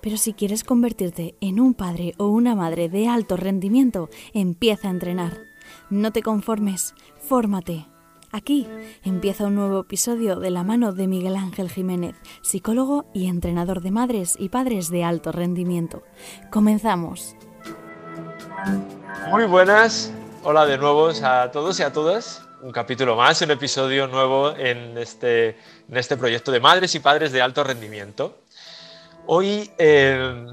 Pero si quieres convertirte en un padre o una madre de alto rendimiento, empieza a entrenar. No te conformes, fórmate. Aquí empieza un nuevo episodio de la mano de Miguel Ángel Jiménez, psicólogo y entrenador de madres y padres de alto rendimiento. Comenzamos. Muy buenas, hola de nuevo a todos y a todas. Un capítulo más, un episodio nuevo en este, en este proyecto de madres y padres de alto rendimiento. Hoy eh,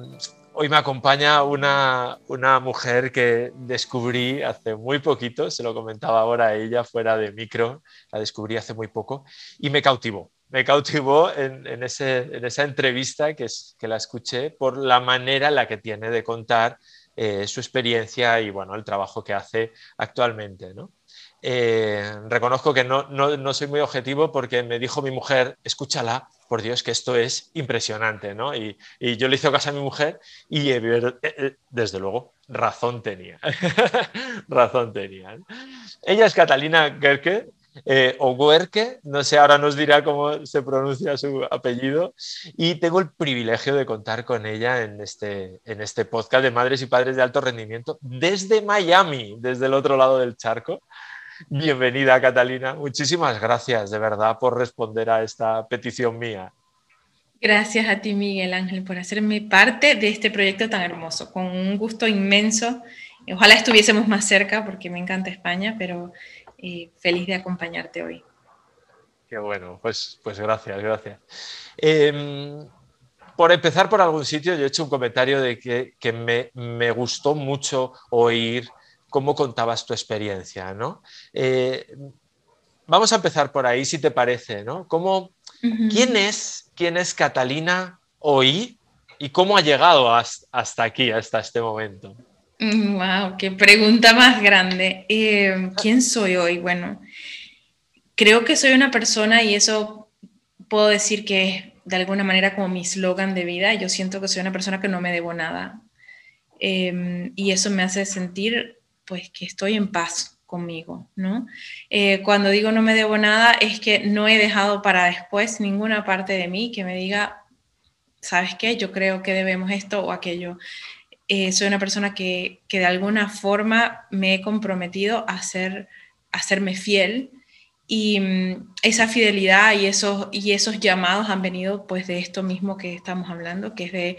Hoy me acompaña una, mujer que descubrí hace muy poquito, se lo comentaba ahora a ella fuera de micro, la descubrí hace muy poco y me cautivó. Me cautivó en, esa entrevista que, que, la escuché por la manera en la que tiene de contar eh, su experiencia y bueno, el trabajo que hace actualmente. ¿no? Eh, reconozco que no, no, soy muy objetivo porque me dijo mi mujer, escúchala, por Dios, que esto es impresionante, ¿no? Y, yo le hice caso a mi mujer y eh, desde luego razón tenía, razón tenía. Ella es Catalina Gerke, eh, o Guerque, no sé, ahora nos dirá cómo se pronuncia su apellido, y tengo el privilegio de contar con ella en este, en este podcast de Madres y Padres de Alto Rendimiento desde Miami, desde el otro lado del charco. Bienvenida, Catalina. Muchísimas gracias, de verdad, por responder a esta petición mía. Gracias a ti, Miguel Ángel, por hacerme parte de este proyecto tan hermoso, con un gusto inmenso. Ojalá estuviésemos más cerca porque me encanta España, pero eh, feliz de acompañarte hoy. Qué bueno, pues, pues gracias, gracias. Em, por empezar por algún sitio, yo he hecho un comentario de que, me, me, gustó mucho oír cómo contabas tu experiencia, ¿no? Eh, vamos a empezar por ahí, si te parece, ¿no? ¿Quién es, quién es Catalina hoy y cómo ha llegado hasta aquí, hasta este momento? Wow, mm, qué pregunta más grande. Eh, ¿Quién soy hoy? Bueno, creo que soy una persona y eso puedo decir que es de alguna manera como mi slogan de vida. Yo siento que soy una persona que no me debo nada. Em, y eso me hace sentir pues que estoy en paz conmigo, ¿no? Eh, cuando digo no me debo nada es que no he dejado para después ninguna parte de mí que me diga, ¿sabes qué? Yo creo que debemos esto o aquello. Eh, soy una persona que, que, de alguna forma me he comprometido a, ser, a serme fiel y mm, esa fidelidad y esos, y esos llamados han venido pues de esto mismo que estamos hablando, que es de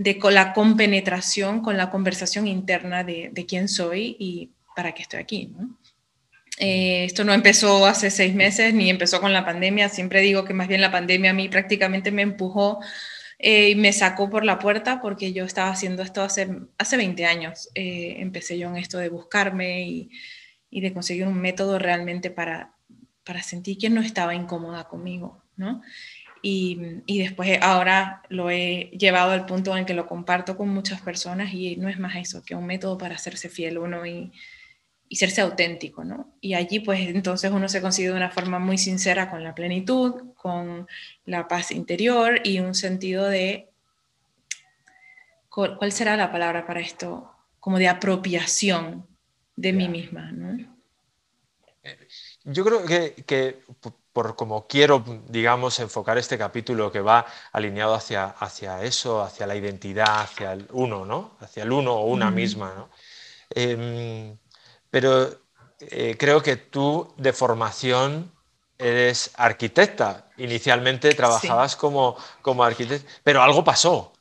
de la compenetración, con la conversación interna de, quién soy y para qué estoy aquí. Eh, esto no empezó hace seis meses ni empezó con la pandemia. Siempre digo que más bien la pandemia a mí prácticamente me empujó eh, y me sacó por la puerta porque yo estaba haciendo esto hace, hace 20 años. Eh, empecé yo en esto de buscarme y, y, de conseguir un método realmente para, para sentir que no estaba incómoda conmigo. ¿no? Y, y, después ahora lo he llevado al punto en que lo comparto con muchas personas y no es más eso que un método para hacerse fiel uno y, y serse auténtico, ¿no? Y allí pues entonces uno se consigue de una forma muy sincera con la plenitud, con la paz interior y un sentido de, ¿cuál será la palabra para esto? Como de apropiación de mí misma, ¿no? Eh, yo creo que, que por como quiero, digamos, enfocar este capítulo que va alineado hacia, hacia eso, hacia la identidad, hacia el uno, ¿no? Hacia el uno o una misma, ¿no? Em, pero eh, creo que tú de formación eres arquitecta. Inicialmente trabajabas como, como arquitecta, pero algo pasó.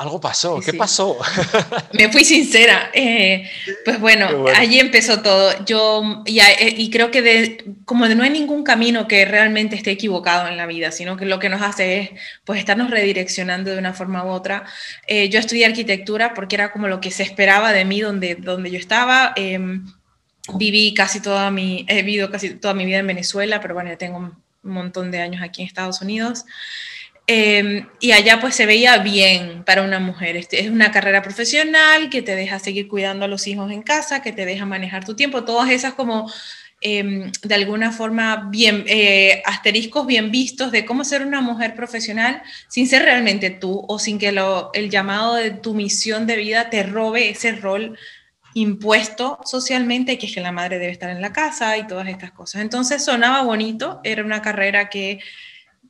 Algo pasó, ¿qué pasó? Me fui sincera. Eh, pues bueno, allí empezó todo. Yo, y, eh, y creo que de, como no hay ningún camino que realmente esté equivocado en la vida, sino que lo que nos hace es pues estarnos redireccionando de una forma u otra. Eh, yo estudié arquitectura porque era como lo que se esperaba de mí donde, donde yo estaba. Em, viví casi toda mi, he vivido casi toda mi vida en Venezuela, pero bueno, ya tengo un montón de años aquí en Estados Unidos. Em, y allá pues se veía bien para una mujer. Este, es una carrera profesional que te deja seguir cuidando a los hijos en casa, que te deja manejar tu tiempo, todas esas como em, de alguna forma bien eh, asteriscos bien vistos de cómo ser una mujer profesional sin ser realmente tú o sin que lo, el llamado de tu misión de vida te robe ese rol impuesto socialmente, que es que la madre debe estar en la casa y todas estas cosas. Entonces sonaba bonito, era una carrera que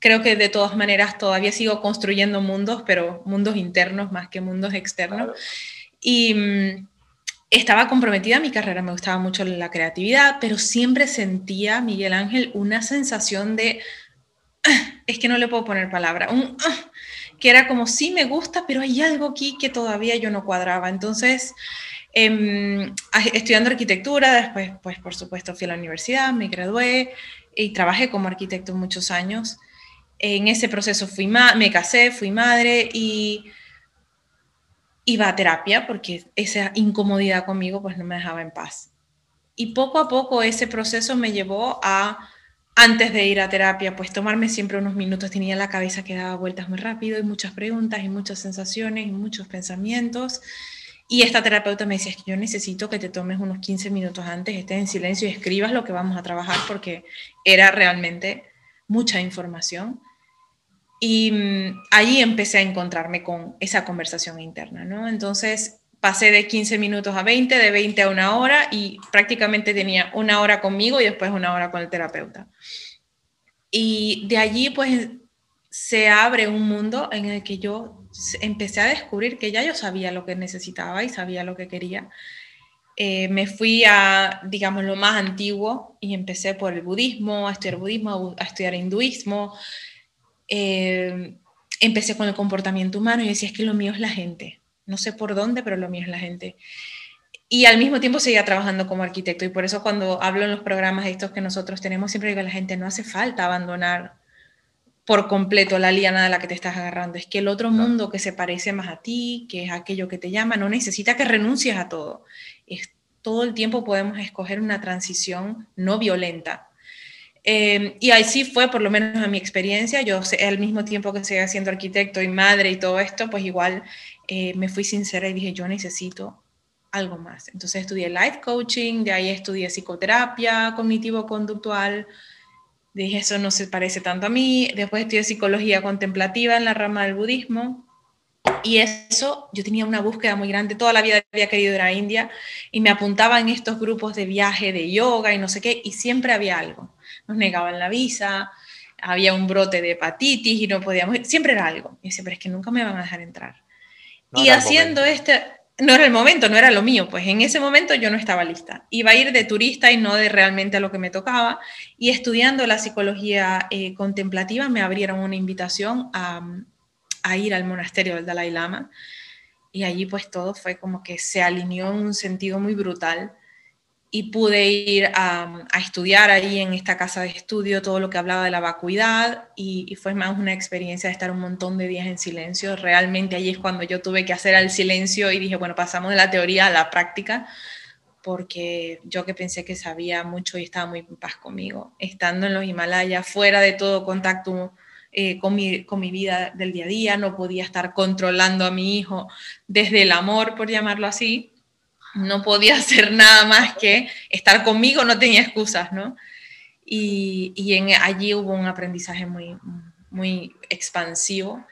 creo que de todas maneras todavía sigo construyendo mundos, pero mundos internos más que mundos externos. Y mm, estaba comprometida a mi carrera, me gustaba mucho la creatividad, pero siempre sentía, Miguel Ángel, una sensación de, es que no le puedo poner palabra, que era como, sí me gusta, pero hay algo aquí que todavía yo no cuadraba. Entonces, em, estudiando arquitectura, después, pues por supuesto, fui a la universidad, me gradué y trabajé como arquitecto muchos años. En ese proceso fui me casé, fui madre y iba a terapia porque esa incomodidad conmigo pues no me dejaba en paz. Y poco a poco ese proceso me llevó a, antes de ir a terapia, pues tomarme siempre unos minutos, tenía la cabeza que daba vueltas muy rápido y muchas preguntas y muchas sensaciones y muchos pensamientos. Y esta terapeuta me decía, es que yo necesito que te tomes unos 15 minutos antes, estés en silencio y escribas lo que vamos a trabajar porque era realmente mucha información. Y mm, ahí empecé a encontrarme con esa conversación interna, ¿no? Entonces pasé de 15 minutos a 20, de 20 a una hora y prácticamente tenía una hora conmigo y después una hora con el terapeuta. Y de allí pues se abre un mundo en el que yo empecé a descubrir que ya yo sabía lo que necesitaba y sabía lo que quería. Eh, me fui a, digamos, lo más antiguo y empecé por el budismo, a estudiar budismo, a estudiar hinduismo, eh, empecé con el comportamiento humano y decía, es que lo mío es la gente. No sé por dónde, pero lo mío es la gente. Y al mismo tiempo seguía trabajando como arquitecto. Y por eso cuando hablo en los programas estos que nosotros tenemos, siempre digo a la gente, no hace falta abandonar por completo la liana de la que te estás agarrando. Es que el otro mundo que se parece más a ti, que es aquello que te llama, no necesita que renuncies a todo. Es, todo el tiempo podemos escoger una transición no violenta Em, y así fue, por lo menos a mi experiencia, yo al mismo tiempo que seguía siendo arquitecto y madre y todo esto, pues igual eh, me fui sincera y dije, yo necesito algo más. Entonces estudié life coaching, de ahí estudié psicoterapia cognitivo-conductual, dije, eso no se parece tanto a mí, después estudié psicología contemplativa en la rama del budismo, y eso, yo tenía una búsqueda muy grande, toda la vida había querido ir a India y me apuntaba en estos grupos de viaje, de yoga y no sé qué, y siempre había algo nos negaban la visa, había un brote de hepatitis y no podíamos, siempre era algo. Y siempre es que nunca me van a dejar entrar. y haciendo este, no era el momento, no era lo mío, pues en ese momento yo no estaba lista. Iba a ir de turista y no de realmente a lo que me tocaba. Y estudiando la psicología eh, contemplativa me abrieron una invitación a, a ir al monasterio del Dalai Lama. Y allí pues todo fue como que se alineó en un sentido muy brutal y pude ir a, estudiar ahí en esta casa de estudio todo lo que hablaba de la vacuidad y, fue más una experiencia de estar un montón de días en silencio. Realmente allí es cuando yo tuve que hacer el silencio y dije, bueno, pasamos de la teoría a la práctica, porque yo que pensé que sabía mucho y estaba muy en paz conmigo, estando en los Himalayas, fuera de todo contacto eh, con, mi, con mi vida del día a día, no podía estar controlando a mi hijo desde el amor, por llamarlo así no podía hacer nada más que estar conmigo, no tenía excusas, ¿no? Y, y allí hubo un aprendizaje muy, muy expansivo.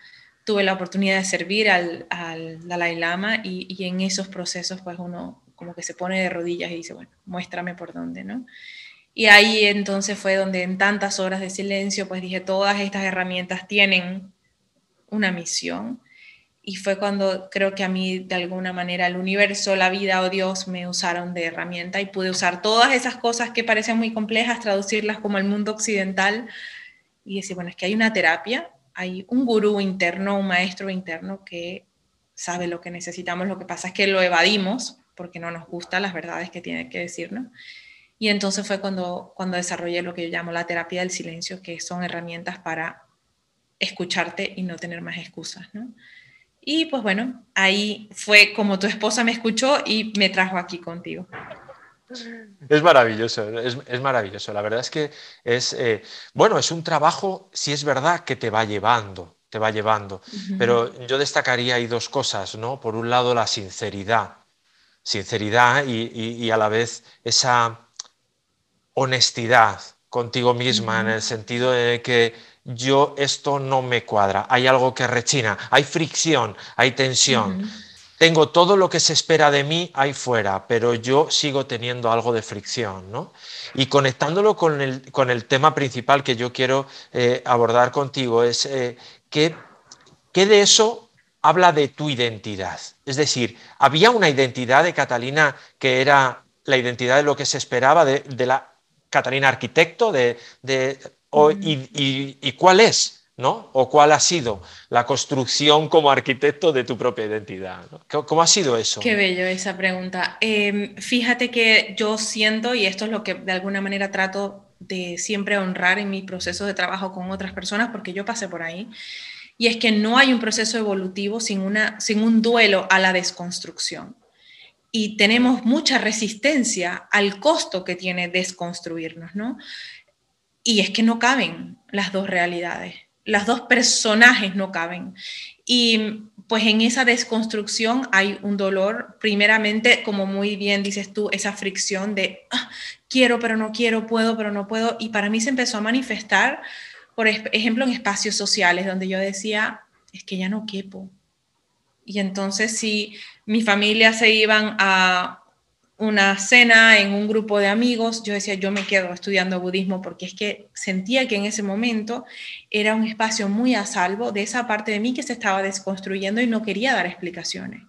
Tuve la oportunidad de servir al, al Dalai Lama y, y, en esos procesos pues uno como que se pone de rodillas y dice, bueno, muéstrame por dónde, ¿no? Y ahí entonces fue donde en tantas horas de silencio pues dije, todas estas herramientas tienen una misión y fue cuando creo que a mí de alguna manera el universo, la vida o Dios me usaron de herramienta y pude usar todas esas cosas que parecen muy complejas, traducirlas como el mundo occidental y decir, bueno, es que hay una terapia, hay un gurú interno, un maestro interno que sabe lo que necesitamos, lo que pasa es que lo evadimos porque no nos gustan las verdades que tiene que decirnos. Y entonces fue cuando, cuando desarrollé lo que yo llamo la terapia del silencio, que son herramientas para escucharte y no tener más excusas, ¿no? Y pues bueno, ahí fue como tu esposa me escuchó y me trajo aquí contigo. Es maravilloso, es, maravilloso. La verdad es que es, eh, bueno, es un trabajo, si es verdad, que te va llevando, te va llevando. Pero yo destacaría ahí dos cosas, ¿no? Por un lado, la sinceridad, sinceridad y, a la vez esa honestidad contigo misma en el sentido de que yo esto no me cuadra, hay algo que rechina, hay fricción, hay tensión. Tengo todo lo que se espera de mí ahí fuera, pero yo sigo teniendo algo de fricción. ¿no? Y conectándolo con el, con el, tema principal que yo quiero eh, abordar contigo, es eh, que, de eso habla de tu identidad. Es decir, había una identidad de Catalina que era la identidad de lo que se esperaba de, la Catalina arquitecto, de, y, cuál es, ¿no? O cuál ha sido la construcción como arquitecto de tu propia identidad. ¿Cómo ha sido eso? Qué bello esa pregunta. Em, fíjate que yo siento, y esto es lo que de alguna manera trato de siempre honrar en mi proceso de trabajo con otras personas, porque yo pasé por ahí, y es que no hay un proceso evolutivo sin, una, sin un duelo a la desconstrucción. Y tenemos mucha resistencia al costo que tiene desconstruirnos, ¿no? Y es que no caben las dos realidades, las dos personajes no caben. Y pues en esa desconstrucción hay un dolor, primeramente, como muy bien dices tú, esa fricción de ah, quiero pero no quiero, puedo pero no puedo. Y para mí se empezó a manifestar, por ejemplo, en espacios sociales donde yo decía, es que ya no quepo. Y entonces si mi familia se iban a una cena en un grupo de amigos, yo decía, yo me quedo estudiando budismo porque es que sentía que en ese momento era un espacio muy a salvo de esa parte de mí que se estaba desconstruyendo y no quería dar explicaciones.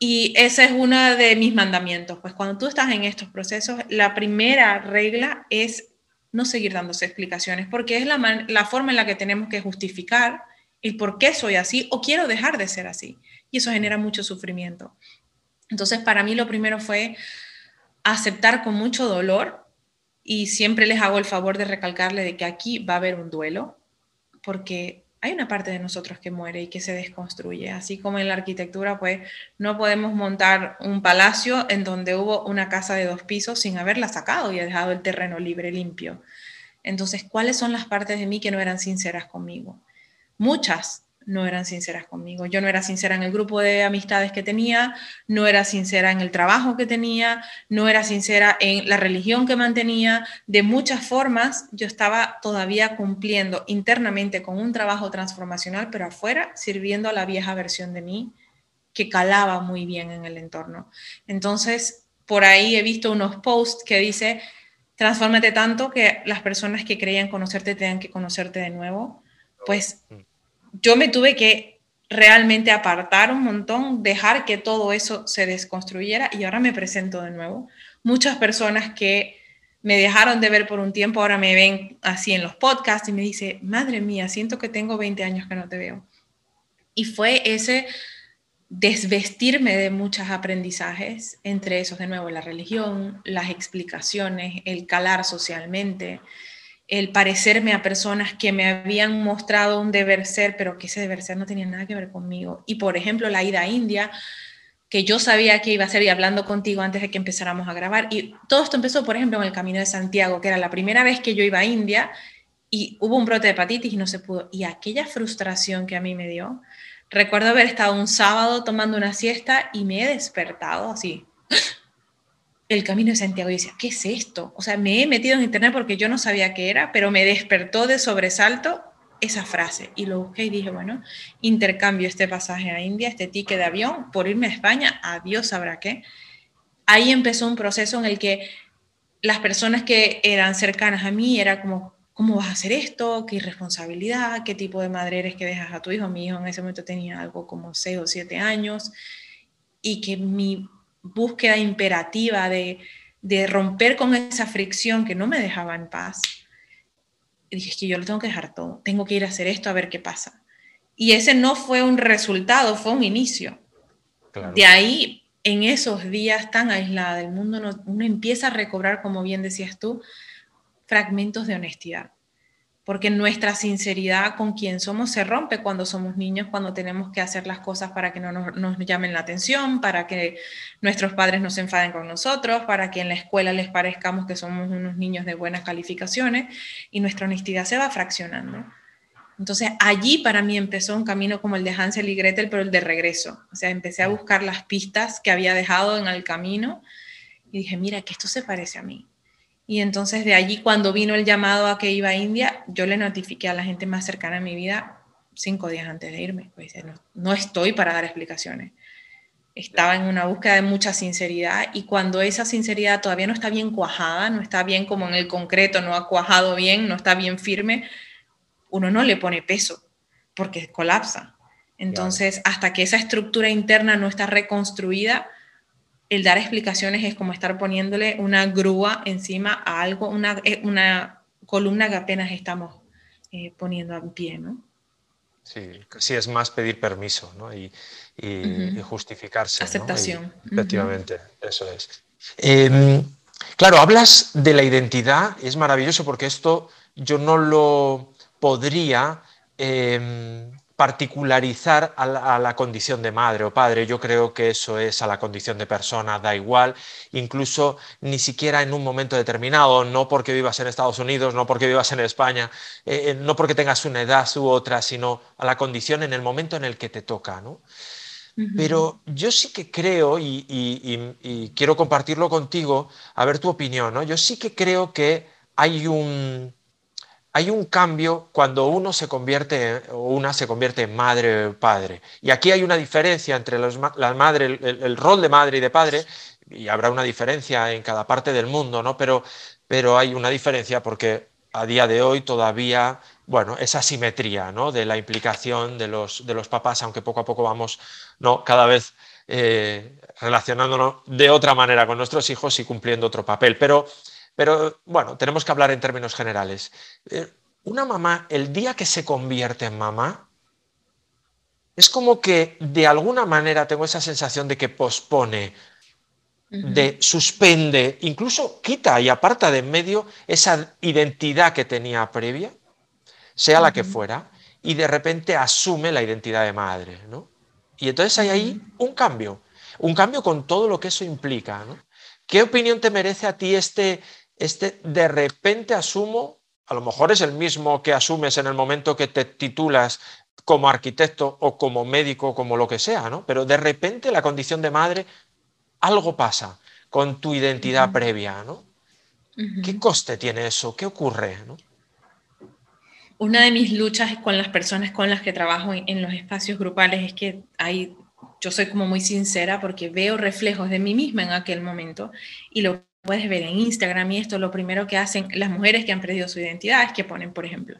Y ese es uno de mis mandamientos, pues cuando tú estás en estos procesos, la primera regla es no seguir dándose explicaciones, porque es la, la forma en la que tenemos que justificar el por qué soy así o quiero dejar de ser así. Y eso genera mucho sufrimiento. Entonces, para mí lo primero fue aceptar con mucho dolor y siempre les hago el favor de recalcarle de que aquí va a haber un duelo, porque hay una parte de nosotros que muere y que se desconstruye, así como en la arquitectura, pues no podemos montar un palacio en donde hubo una casa de dos pisos sin haberla sacado y dejado el terreno libre, limpio. Entonces, ¿cuáles son las partes de mí que no eran sinceras conmigo? Muchas, no eran sinceras conmigo. Yo no era sincera en el grupo de amistades que tenía, no era sincera en el trabajo que tenía, no era sincera en la religión que mantenía. De muchas formas yo estaba todavía cumpliendo internamente con un trabajo transformacional, pero afuera sirviendo a la vieja versión de mí que calaba muy bien en el entorno. Entonces, por ahí he visto unos posts que dice, transfórmate tanto que las personas que creían conocerte tengan que conocerte de nuevo. Pues mm yo me tuve que realmente apartar un montón, dejar que todo eso se desconstruyera y ahora me presento de nuevo. Muchas personas que me dejaron de ver por un tiempo ahora me ven así en los podcasts y me dice, madre mía, siento que tengo 20 años que no te veo. Y fue ese desvestirme de muchos aprendizajes, entre esos de nuevo la religión, las explicaciones, el calar socialmente, el parecerme a personas que me habían mostrado un deber ser, pero que ese deber ser no tenía nada que ver conmigo. Y por ejemplo, la ida a India, que yo sabía que iba a ser y hablando contigo antes de que empezáramos a grabar. Y todo esto empezó, por ejemplo, en el Camino de Santiago, que era la primera vez que yo iba a India y hubo un brote de hepatitis y no se pudo. Y aquella frustración que a mí me dio, recuerdo haber estado un sábado tomando una siesta y me he despertado así el Camino de Santiago y decía, ¿qué es esto? O sea, me he metido en internet porque yo no sabía qué era, pero me despertó de sobresalto esa frase y lo busqué y dije, bueno, intercambio este pasaje a India, este ticket de avión por irme a España, adiós sabrá qué. Ahí empezó un proceso en el que las personas que eran cercanas a mí era como, ¿cómo vas a hacer esto? ¿Qué irresponsabilidad? ¿Qué tipo de madre eres que dejas a tu hijo? Mi hijo en ese momento tenía algo como 6 o 7 años y que mi búsqueda imperativa de, romper con esa fricción que no me dejaba en paz, dije, es que yo lo tengo que dejar todo, tengo que ir a hacer esto a ver qué pasa. Y ese no fue un resultado, fue un inicio. De ahí, en esos días tan aislada del mundo, uno empieza a recobrar, como bien decías tú, fragmentos de honestidad porque nuestra sinceridad con quien somos se rompe cuando somos niños, cuando tenemos que hacer las cosas para que no nos, llamen la atención, para que nuestros padres no se enfaden con nosotros, para que en la escuela les parezcamos que somos unos niños de buenas calificaciones y nuestra honestidad se va fraccionando. Entonces allí para mí empezó un camino como el de Hansel y Gretel, pero el de regreso. O sea, empecé a buscar las pistas que había dejado en el camino y dije, mira, que esto se parece a mí. Y entonces de allí, cuando vino el llamado a que iba a India, yo le notifiqué a la gente más cercana a mi vida cinco días antes de irme. Pues no, no estoy para dar explicaciones. Estaba en una búsqueda de mucha sinceridad y cuando esa sinceridad todavía no está bien cuajada, no está bien como en el concreto, no ha cuajado bien, no está bien firme, uno no le pone peso porque colapsa. Entonces, hasta que esa estructura interna no está reconstruida, el dar explicaciones es como estar poniéndole una grúa encima a algo, una, eh, una columna que apenas estamos eh, poniendo en pie, ¿no? Sí, sí, es más pedir permiso ¿no? y, justificarse. Aceptación. efectivamente, eso es. Em, claro, hablas de la identidad y es maravilloso porque esto yo no lo podría em, particularizar a la, condición de madre o padre. Yo creo que eso es a la condición de persona, da igual, incluso ni siquiera en un momento determinado, no porque vivas en Estados Unidos, no porque vivas en España, eh, eh, no porque tengas una edad u otra, sino a la condición en el momento en el que te toca. ¿no? Pero yo sí que creo, y, y, quiero compartirlo contigo, a ver tu opinión, ¿no? yo sí que creo que hay un, hay un cambio cuando uno se convierte o una se convierte en madre o padre. Y aquí hay una diferencia entre la madre, el, rol de madre y de padre, y habrá una diferencia en cada parte del mundo, ¿no? Pero, pero hay una diferencia porque a día de hoy todavía, bueno, esa simetría, ¿no? De la implicación de los, de los papás, aunque poco a poco vamos, ¿no? Cada vez eh, relacionándonos de otra manera con nuestros hijos y cumpliendo otro papel. Pero pero bueno, tenemos que hablar en términos generales. Eh, una mamá, el día que se convierte en mamá, es como que de alguna manera tengo esa sensación de que pospone, de suspende, incluso quita y aparta de en medio esa identidad que tenía previa, sea la que fuera, y de repente asume la identidad de madre, ¿no? Y entonces hay ahí un cambio, un cambio con todo lo que eso implica, ¿no? ¿Qué opinión te merece a ti este, este de repente asumo, a lo mejor es el mismo que asumes en el momento que te titulas como arquitecto o como médico o como lo que sea, ¿no? Pero de repente la condición de madre, algo pasa con tu identidad previa, ¿no? ¿Qué coste tiene eso? ¿Qué ocurre? Una de mis luchas con las personas con las que trabajo en los espacios grupales es que hay, yo soy como muy sincera porque veo reflejos de mí misma en aquel momento y lo puedes ver en Instagram y esto, lo primero que hacen las mujeres que han perdido su identidad es que ponen, por ejemplo,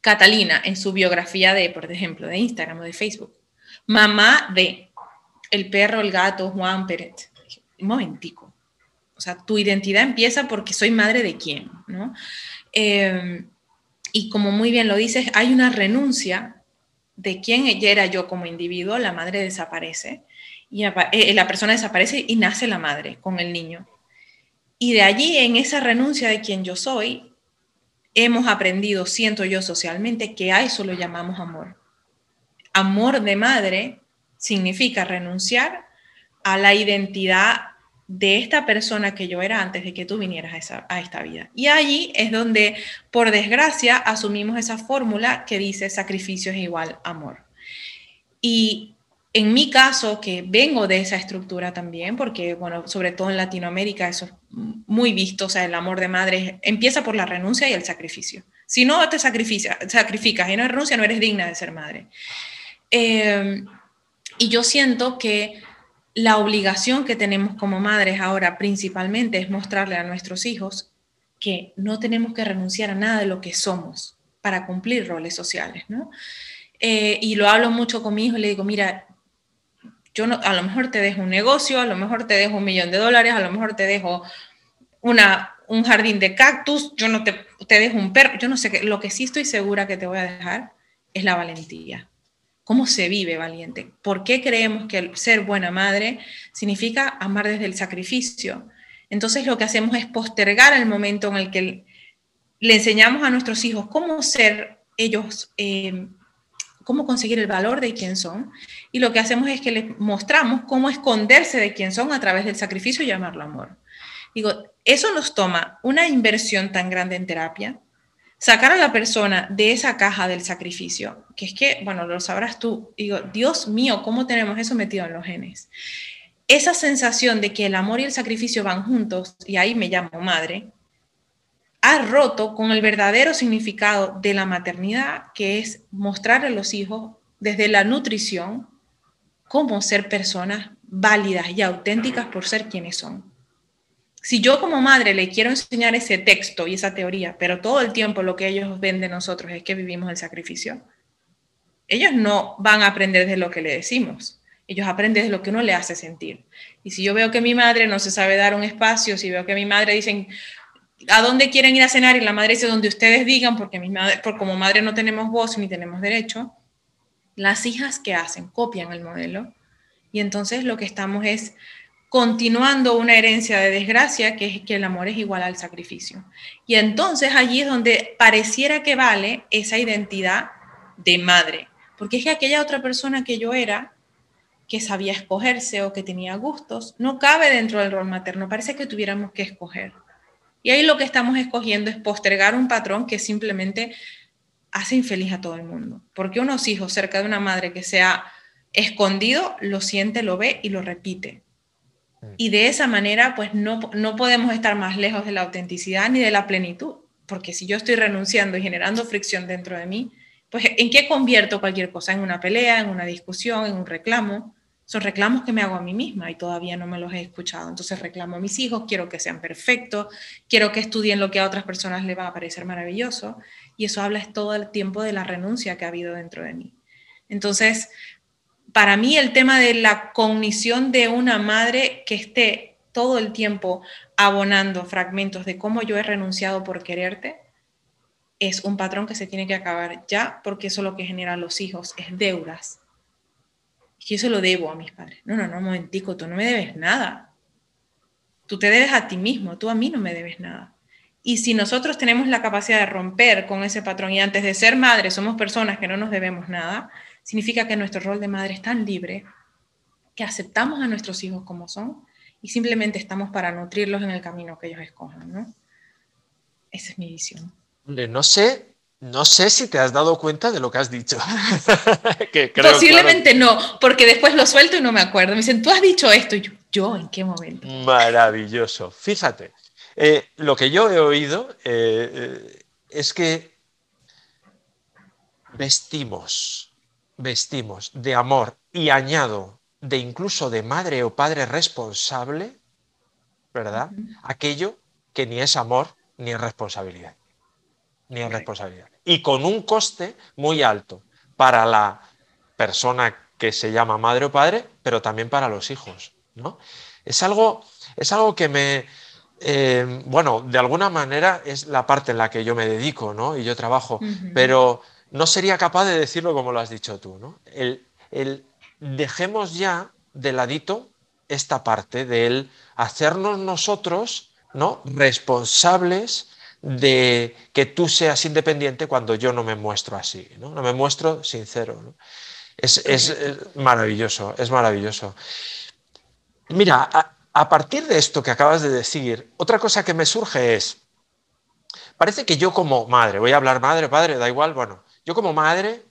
Catalina en su biografía de, por ejemplo, de Instagram o de Facebook, mamá de el perro, el gato, Juan Pérez. Un momentico. O sea, tu identidad empieza porque soy madre de quién, ¿no? Em, y como muy bien lo dices, hay una renuncia de quién ella era yo como individuo, la madre desaparece, y eh, la persona desaparece y nace la madre con el niño. Y de allí, en esa renuncia de quien yo soy, hemos aprendido, siento yo socialmente, que a eso lo llamamos amor. Amor de madre significa renunciar a la identidad de esta persona que yo era antes de que tú vinieras a, a esta vida. Y allí es donde, por desgracia, asumimos esa fórmula que dice sacrificio es igual amor. Y en mi caso, que vengo de esa estructura también, porque, bueno, sobre todo en Latinoamérica eso es muy visto, o sea, el amor de madre empieza por la renuncia y el sacrificio. Si no te sacrificas, y no renuncia, no eres digna de ser madre. Em, y yo siento que la obligación que tenemos como madres ahora principalmente es mostrarle a nuestros hijos que no tenemos que renunciar a nada de lo que somos para cumplir roles sociales, ¿no? Eh, y lo hablo mucho con mi hijo y le digo, mira, yo no, a lo mejor te dejo un negocio, a lo mejor te dejo un millón de dólares, a lo mejor te dejo una, un jardín de cactus, yo no te, te dejo un perro, yo no sé qué, lo que sí estoy segura que te voy a dejar es la valentía. ¿Cómo se vive valiente? ¿Por qué creemos que ser buena madre significa amar desde el sacrificio? Entonces lo que hacemos es postergar el momento en el que le enseñamos a nuestros hijos cómo ser ellos eh, cómo conseguir el valor de quién son. Y lo que hacemos es que les mostramos cómo esconderse de quién son a través del sacrificio y llamarlo amor. Digo, eso nos toma una inversión tan grande en terapia, sacar a la persona de esa caja del sacrificio, que es que, bueno, lo sabrás tú, digo, Dios mío, ¿cómo tenemos eso metido en los genes? Esa sensación de que el amor y el sacrificio van juntos, y ahí me llamo madre, ha roto con el verdadero significado de la maternidad, que es mostrar a los hijos desde la nutrición cómo ser personas válidas y auténticas por ser quienes son si yo como madre le quiero enseñar ese texto y esa teoría, pero todo el tiempo lo que ellos ven de nosotros es que vivimos el sacrificio, ellos no van a aprender de lo que le decimos, ellos aprenden de lo que uno le hace sentir. Y si yo veo que mi madre no se sabe dar un espacio, si veo que mi madre dicen, ¿a dónde quieren ir a cenar? Y la madre dice, donde ustedes digan, porque, mi madre, porque como madre no tenemos voz ni tenemos derecho, las hijas que hacen copian el modelo. Y entonces lo que estamos es continuando una herencia de desgracia, que es que el amor es igual al sacrificio. Y entonces allí es donde pareciera que vale esa identidad de madre, porque es que aquella otra persona que yo era, que sabía escogerse o que tenía gustos, no cabe dentro del rol materno, parece que tuviéramos que escoger. Y ahí lo que estamos escogiendo es postergar un patrón que simplemente hace infeliz a todo el mundo, porque unos hijos cerca de una madre que se ha escondido, lo siente, lo ve y lo repite. Y de esa manera, pues no, no podemos estar más lejos de la autenticidad ni de la plenitud, porque si yo estoy renunciando y generando fricción dentro de mí, pues ¿en qué convierto cualquier cosa? ¿En una pelea, en una discusión, en un reclamo? Son reclamos que me hago a mí misma y todavía no me los he escuchado. Entonces reclamo a mis hijos, quiero que sean perfectos, quiero que estudien lo que a otras personas les va a parecer maravilloso. Y eso habla todo el tiempo de la renuncia que ha habido dentro de mí. Entonces, para mí el tema de la cognición de una madre que esté todo el tiempo abonando fragmentos de cómo yo he renunciado por quererte, es un patrón que se tiene que acabar ya, porque eso lo que genera a los hijos es deudas. Y eso lo debo a mis padres. No, no, no, un momentico, tú no me debes nada. Tú te debes a ti mismo, tú a mí no me debes nada. Y si nosotros tenemos la capacidad de romper con ese patrón y antes de ser madres somos personas que no nos debemos nada, significa que nuestro rol de madre es tan libre que aceptamos a nuestros hijos como son y simplemente estamos para nutrirlos en el camino que ellos escojan, ¿no? Esa es mi visión. No sé, no sé si te has dado cuenta de lo que has dicho. Posiblemente no, porque después lo suelto y no me acuerdo. Me dicen, tú has dicho esto. Y yo, ¿yo en qué momento? Maravilloso. Fíjate, eh, lo que yo he oído eh, eh, es que vestimos vestimos de amor y añado de incluso de madre o padre responsable, ¿verdad? Aquello que ni es amor ni es responsabilidad. Ni es responsabilidad. Y con un coste muy alto para la persona que se llama madre o padre, pero también para los hijos, ¿no? Es algo, es algo que me, eh, bueno, de alguna manera es la parte en la que yo me dedico, ¿no? Y yo trabajo, pero no sería capaz de decirlo como lo has dicho tú. ¿no? El, dejemos ya de ladito esta parte del hacernos nosotros ¿no? responsables de que tú seas independiente cuando yo no me muestro así, no, no me muestro sincero. Es, maravilloso, es maravilloso. Mira, a partir de esto que acabas de decir, otra cosa que me surge es, parece que yo como madre, voy a hablar madre, padre, da igual, bueno, yo como madre,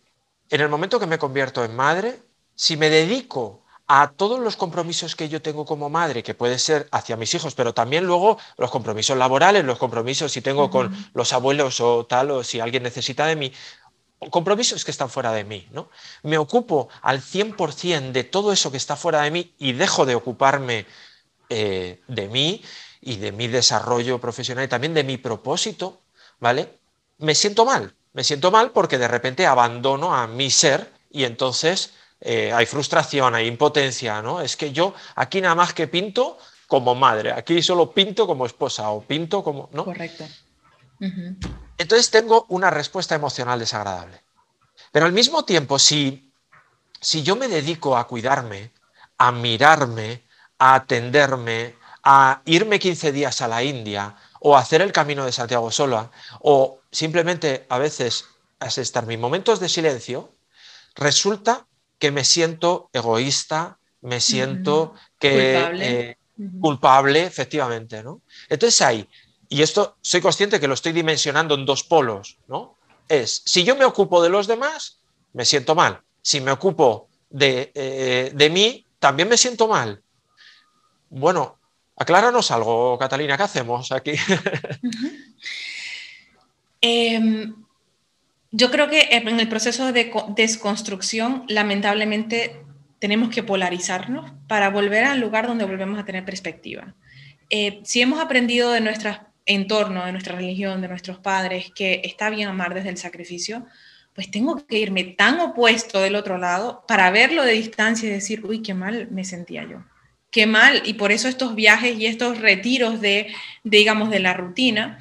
en el momento que me convierto en madre, si me dedico a todos los compromisos que yo tengo como madre, que puede ser hacia mis hijos, pero también luego los compromisos laborales, los compromisos si tengo con los abuelos o tal, o si alguien necesita de mí, compromisos que están fuera de mí, ¿no? Me ocupo al 100% de todo eso que está fuera de mí y dejo de ocuparme eh, de mí y de mi desarrollo profesional y también de mi propósito, ¿vale? Me siento mal, me siento mal porque de repente abandono a mi ser y entonces eh, hay frustración, hay impotencia, ¿no? Es que yo aquí nada más que pinto como madre, aquí solo pinto como esposa o pinto como, ¿no? Correcto. Entonces tengo una respuesta emocional desagradable. Pero al mismo tiempo, si, si yo me dedico a cuidarme, a mirarme, a atenderme, a irme 15 días a la India, o hacer el camino de Santiago sola, o simplemente a veces estar mis momentos de silencio, resulta que me siento egoísta, me siento que, culpable. Eh, culpable, efectivamente. ¿no? Entonces hay y esto soy consciente que lo estoy dimensionando en dos polos, ¿no? Es, si yo me ocupo de los demás, me siento mal. Si me ocupo de, eh, mí, también me siento mal. Bueno, acláranos algo, Catalina, ¿qué hacemos aquí? yo creo que en el proceso de desconstrucción, lamentablemente, tenemos que polarizarnos para volver al lugar donde volvemos a tener perspectiva. Eh, si hemos aprendido de nuestro entorno, de nuestra religión, de nuestros padres, que está bien amar desde el sacrificio, pues tengo que irme tan opuesto del otro lado para verlo de distancia y decir, uy, qué mal me sentía yo, qué mal. Y por eso estos viajes y estos retiros de, digamos, de la rutina,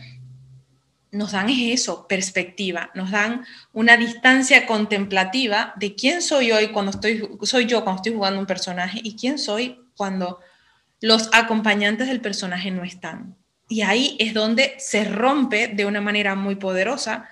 nos dan eso, perspectiva, nos dan una distancia contemplativa de quién soy hoy cuando estoy, soy yo cuando estoy jugando un personaje y quién soy cuando los acompañantes del personaje no están. Y ahí es donde se rompe de una manera muy poderosa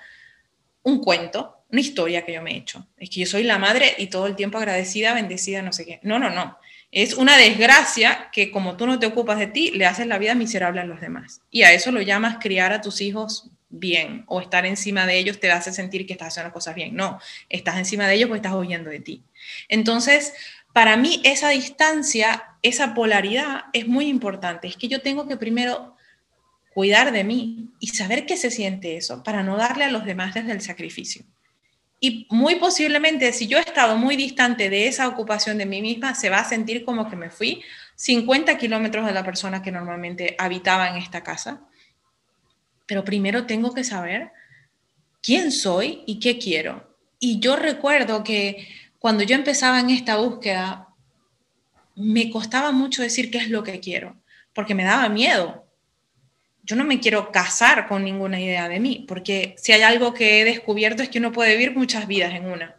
un cuento, una historia que yo me he hecho. Es que yo soy la madre y todo el tiempo agradecida, bendecida, no sé qué. No, no, no. Es una desgracia que como tú no te ocupas de ti, le haces la vida miserable a los demás. Y a eso lo llamas criar a tus hijos bien o estar encima de ellos te hace sentir que estás haciendo las cosas bien. No, estás encima de ellos porque estás huyendo de ti. Entonces, para mí esa distancia, esa polaridad es muy importante. Es que yo tengo que primero cuidar de mí y saber qué se siente eso para no darle a los demás desde el sacrificio. Y muy posiblemente, si yo he estado muy distante de esa ocupación de mí misma, se va a sentir como que me fui 50 kilómetros de la persona que normalmente habitaba en esta casa. Pero primero tengo que saber quién soy y qué quiero. Y yo recuerdo que cuando yo empezaba en esta búsqueda, me costaba mucho decir qué es lo que quiero, porque me daba miedo yo no me quiero casar con ninguna idea de mí, porque si hay algo que he descubierto es que uno puede vivir muchas vidas en una.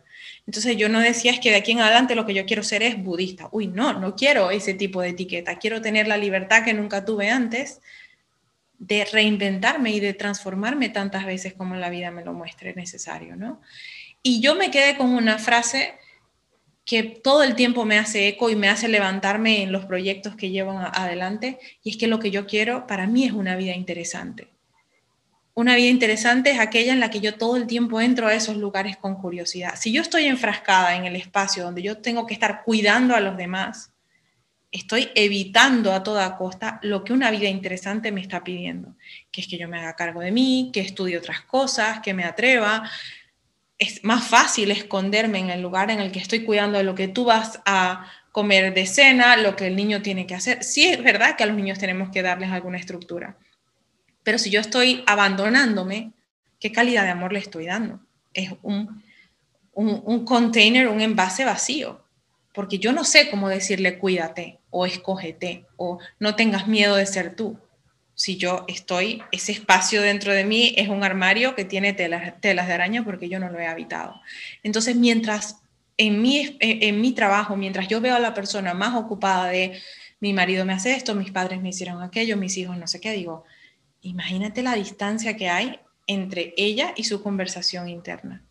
Entonces yo no decía es que de aquí en adelante lo que yo quiero ser es budista. Uy, no, no quiero ese tipo de etiqueta. Quiero tener la libertad que nunca tuve antes de reinventarme y de transformarme tantas veces como la vida me lo muestre necesario, ¿no? Y yo me quedé con una frase que todo el tiempo me hace eco y me hace levantarme en los proyectos que llevo adelante, y es que lo que yo quiero para mí es una vida interesante. Una vida interesante es aquella en la que yo todo el tiempo entro a esos lugares con curiosidad. Si yo estoy enfrascada en el espacio donde yo tengo que estar cuidando a los demás, estoy evitando a toda costa lo que una vida interesante me está pidiendo, que es que yo me haga cargo de mí, que estudie otras cosas, que me atreva, es más fácil esconderme en el lugar en el que estoy cuidando de lo que tú vas a comer de cena, lo que el niño tiene que hacer. Sí es verdad que a los niños tenemos que darles alguna estructura, pero si yo estoy abandonándome, ¿qué calidad de amor le estoy dando? Es un, un, un container, un envase vacío, porque yo no sé cómo decirle cuídate o escógete o no tengas miedo de ser tú si yo estoy, ese espacio dentro de mí es un armario que tiene telas, telas de araña porque yo no lo he habitado. Entonces, mientras en mi, en mi trabajo, mientras yo veo a la persona más ocupada de mi marido me hace esto, mis padres me hicieron aquello, mis hijos no sé qué, digo, imagínate la distancia que hay entre ella y su conversación interna,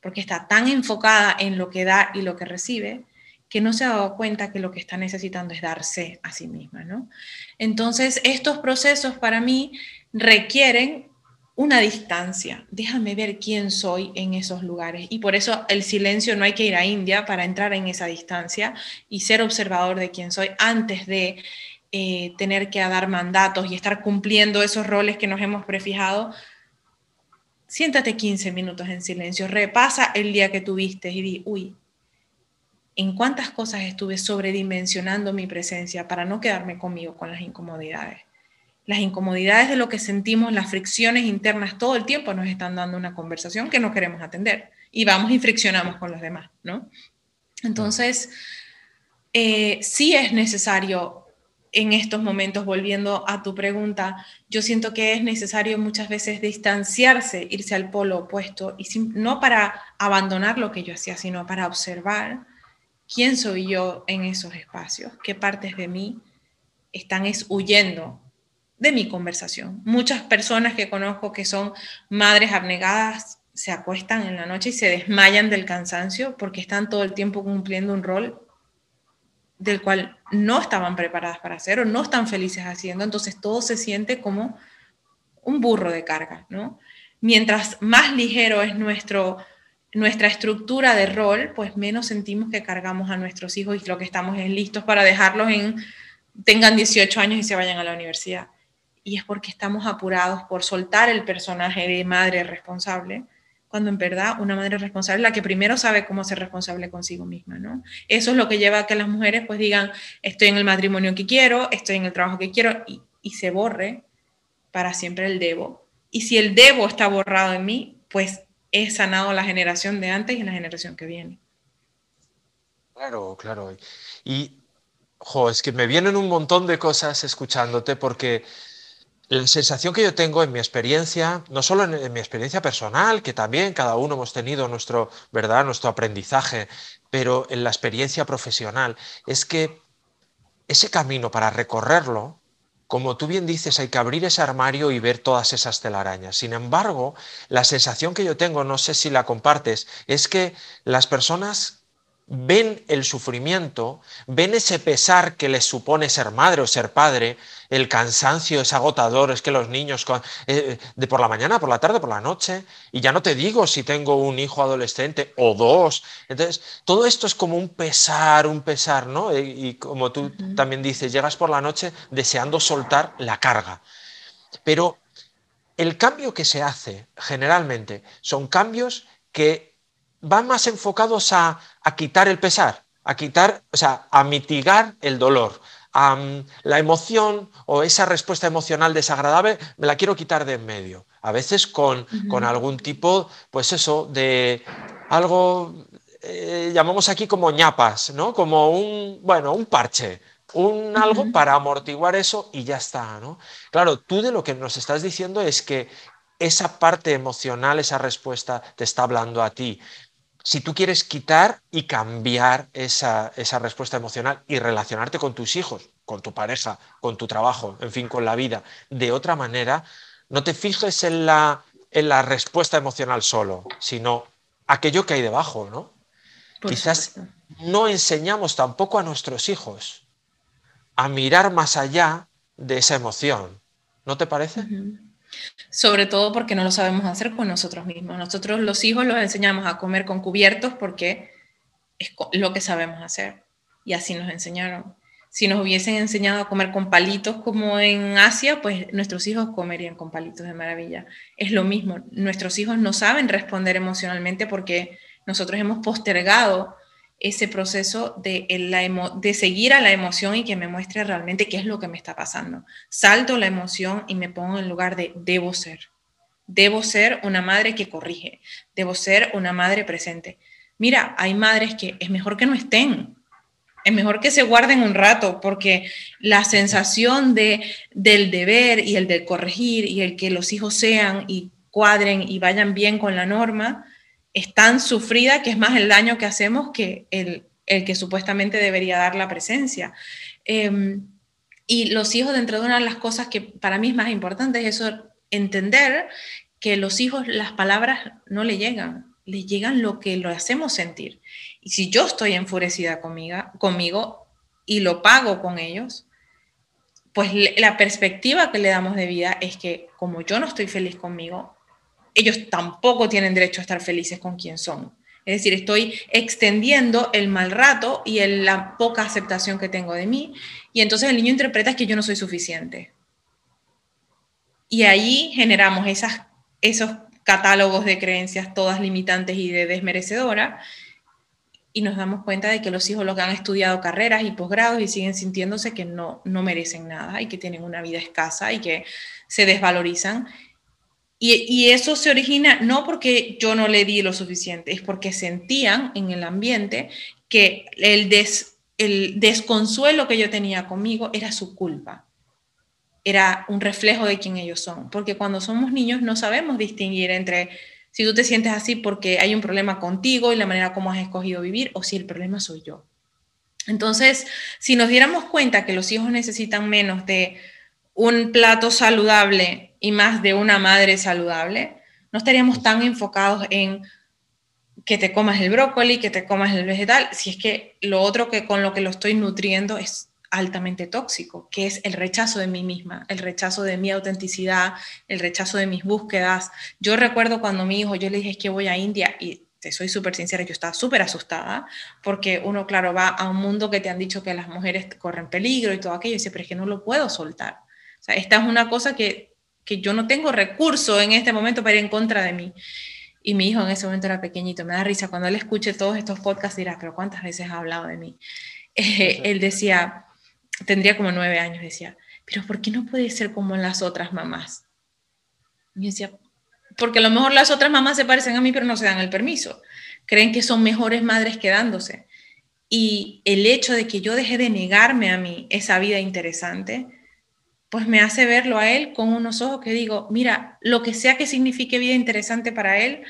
porque está tan enfocada en lo que da y lo que recibe que no se ha dado cuenta que lo que está necesitando es darse a sí misma, ¿no? Entonces, estos procesos para mí requieren una distancia. Déjame ver quién soy en esos lugares. Y por eso el silencio no hay que ir a India para entrar en esa distancia y ser observador de quién soy antes de eh, tener que dar mandatos y estar cumpliendo esos roles que nos hemos prefijado. Siéntate 15 minutos en silencio, repasa el día que tuviste y di, uy, en cuántas cosas estuve sobredimensionando mi presencia para no quedarme conmigo con las incomodidades. Las incomodidades de lo que sentimos, las fricciones internas todo el tiempo nos están dando una conversación que no queremos atender y vamos y friccionamos con los demás, ¿no? Entonces, eh, sí es necesario en estos momentos, volviendo a tu pregunta, yo siento que es necesario muchas veces distanciarse, irse al polo opuesto, y no para abandonar lo que yo hacía, sino para observar quién soy yo en esos espacios, qué partes de mí están huyendo de mi conversación. Muchas personas que conozco que son madres abnegadas se acuestan en la noche y se desmayan del cansancio porque están todo el tiempo cumpliendo un rol del cual no estaban preparadas para hacer o no están felices haciendo, entonces todo se siente como un burro de carga, ¿no? Mientras más ligero es nuestro, nuestra estructura de rol, pues menos sentimos que cargamos a nuestros hijos y lo que estamos es listos para dejarlos en, tengan 18 años y se vayan a la universidad. Y es porque estamos apurados por soltar el personaje de madre responsable, cuando en verdad una madre responsable es la que primero sabe cómo ser responsable consigo misma, ¿no? Eso es lo que lleva a que las mujeres pues digan, estoy en el matrimonio que quiero, estoy en el trabajo que quiero, y, y se borre para siempre el debo. Y si el debo está borrado en mí, pues he sanado la generación de antes y la generación que viene. Claro, claro. Y, jo, es que me vienen un montón de cosas escuchándote porque la sensación que yo tengo en mi experiencia, no solo en, mi experiencia personal, que también cada uno hemos tenido nuestro, ¿verdad? nuestro aprendizaje, pero en la experiencia profesional, es que ese camino para recorrerlo, como tú bien dices, hay que abrir ese armario y ver todas esas telarañas. Sin embargo, la sensación que yo tengo, no sé si la compartes, es que las personas ven el sufrimiento, ven ese pesar que les supone ser madre o ser padre, el cansancio es agotador, es que los niños eh, de por la mañana, por la tarde, por la noche, y ya no te digo si tengo un hijo adolescente o dos. Entonces, todo esto es como un pesar, un pesar, ¿no? Y, como tú también dices, llegas por la noche deseando soltar la carga. Pero el cambio que se hace generalmente son cambios que van más enfocados a, quitar el pesar, a quitar, o sea, a mitigar el dolor. la emoción o esa respuesta emocional desagradable me la quiero quitar de en medio. A veces con, con algún tipo, pues eso, de algo, eh, llamamos aquí como ñapas, ¿no? Como un, bueno, un parche, un algo para amortiguar eso y ya está, ¿no? Claro, tú de lo que nos estás diciendo es que esa parte emocional, esa respuesta te está hablando a ti si tú quieres quitar y cambiar esa, respuesta emocional y relacionarte con tus hijos, con tu pareja, con tu trabajo, en fin, con la vida, de otra manera, no te fijes en la, en la respuesta emocional solo, sino aquello que hay debajo, ¿no? Quizás no enseñamos tampoco a nuestros hijos a mirar más allá de esa emoción. ¿No te parece? Sobre todo porque no lo sabemos hacer con nosotros mismos. Nosotros los hijos los enseñamos a comer con cubiertos porque es lo que sabemos hacer. Y así nos enseñaron. Si nos hubiesen enseñado a comer con palitos como en Asia, pues nuestros hijos comerían con palitos de maravilla. Es lo mismo. Nuestros hijos no saben responder emocionalmente porque nosotros hemos postergado ese proceso de, de seguir a la emoción y que me muestre realmente qué es lo que me está pasando. Salto la emoción y me pongo en lugar de debo ser. Debo ser una madre que corrige. Debo ser una madre presente. Mira, hay madres que es mejor que no estén. Es mejor que se guarden un rato porque la sensación de, del deber y el de corregir y el que los hijos sean y cuadren y vayan bien con la norma, es tan sufrida que es más el daño que hacemos que el, que supuestamente debería dar la presencia. Em, y los hijos, dentro de una de las cosas que para mí es más importante, es eso, entender que los hijos las palabras no le llegan, le llegan lo que lo hacemos sentir. Y si yo estoy enfurecida conmigo, conmigo y lo pago con ellos, pues la perspectiva que le damos de vida es que como yo no estoy feliz conmigo, ellos tampoco tienen derecho a estar felices con quien son. Es decir, estoy extendiendo el mal rato y la poca aceptación que tengo de mí. Y entonces el niño interpreta que yo no soy suficiente. Y ahí generamos esos catálogos de creencias todas limitantes y de desmerecedora. Y nos damos cuenta de que los hijos los que han estudiado carreras y posgrados y siguen sintiéndose que no, no merecen nada y que tienen una vida escasa y que se desvalorizan y, eso se origina no porque yo no le di lo suficiente, es porque sentían en el ambiente que el, el desconsuelo que yo tenía conmigo era su culpa, era un reflejo de quién ellos son, porque cuando somos niños no sabemos distinguir entre si tú te sientes así porque hay un problema contigo y la manera como has escogido vivir o si el problema soy yo. Entonces, si nos diéramos cuenta que los hijos necesitan menos de un plato saludable y más de una madre saludable, no estaríamos tan enfocados en que te comas el brócoli, que te comas el vegetal, si es que lo otro que con lo que lo estoy nutriendo es altamente tóxico, que es el rechazo de mí misma, el rechazo de mi autenticidad, el rechazo de mis búsquedas. Yo recuerdo cuando mi hijo, yo le dije es que voy a India y te soy súper sincera, yo estaba súper asustada porque uno, claro, va a un mundo que te han dicho que las mujeres corren peligro y todo aquello y dice, pero es que no lo puedo soltar. O sea, esta es una cosa que, que yo no tengo recurso en este momento para ir en contra de mí. Y mi hijo en ese momento era pequeñito, me da risa. Cuando él escuche todos estos podcasts dirá, pero ¿cuántas veces ha hablado de mí? Eh, él decía, tendría como nueve años, decía, pero ¿por qué no puede ser como las otras mamás? Y yo decía, porque a lo mejor las otras mamás se parecen a mí, pero no se dan el permiso. Creen que son mejores madres quedándose. Y el hecho de que yo deje de negarme a mí esa vida interesante, pues me hace verlo a él con unos ojos que digo, mira, lo que sea que signifique vida interesante para él,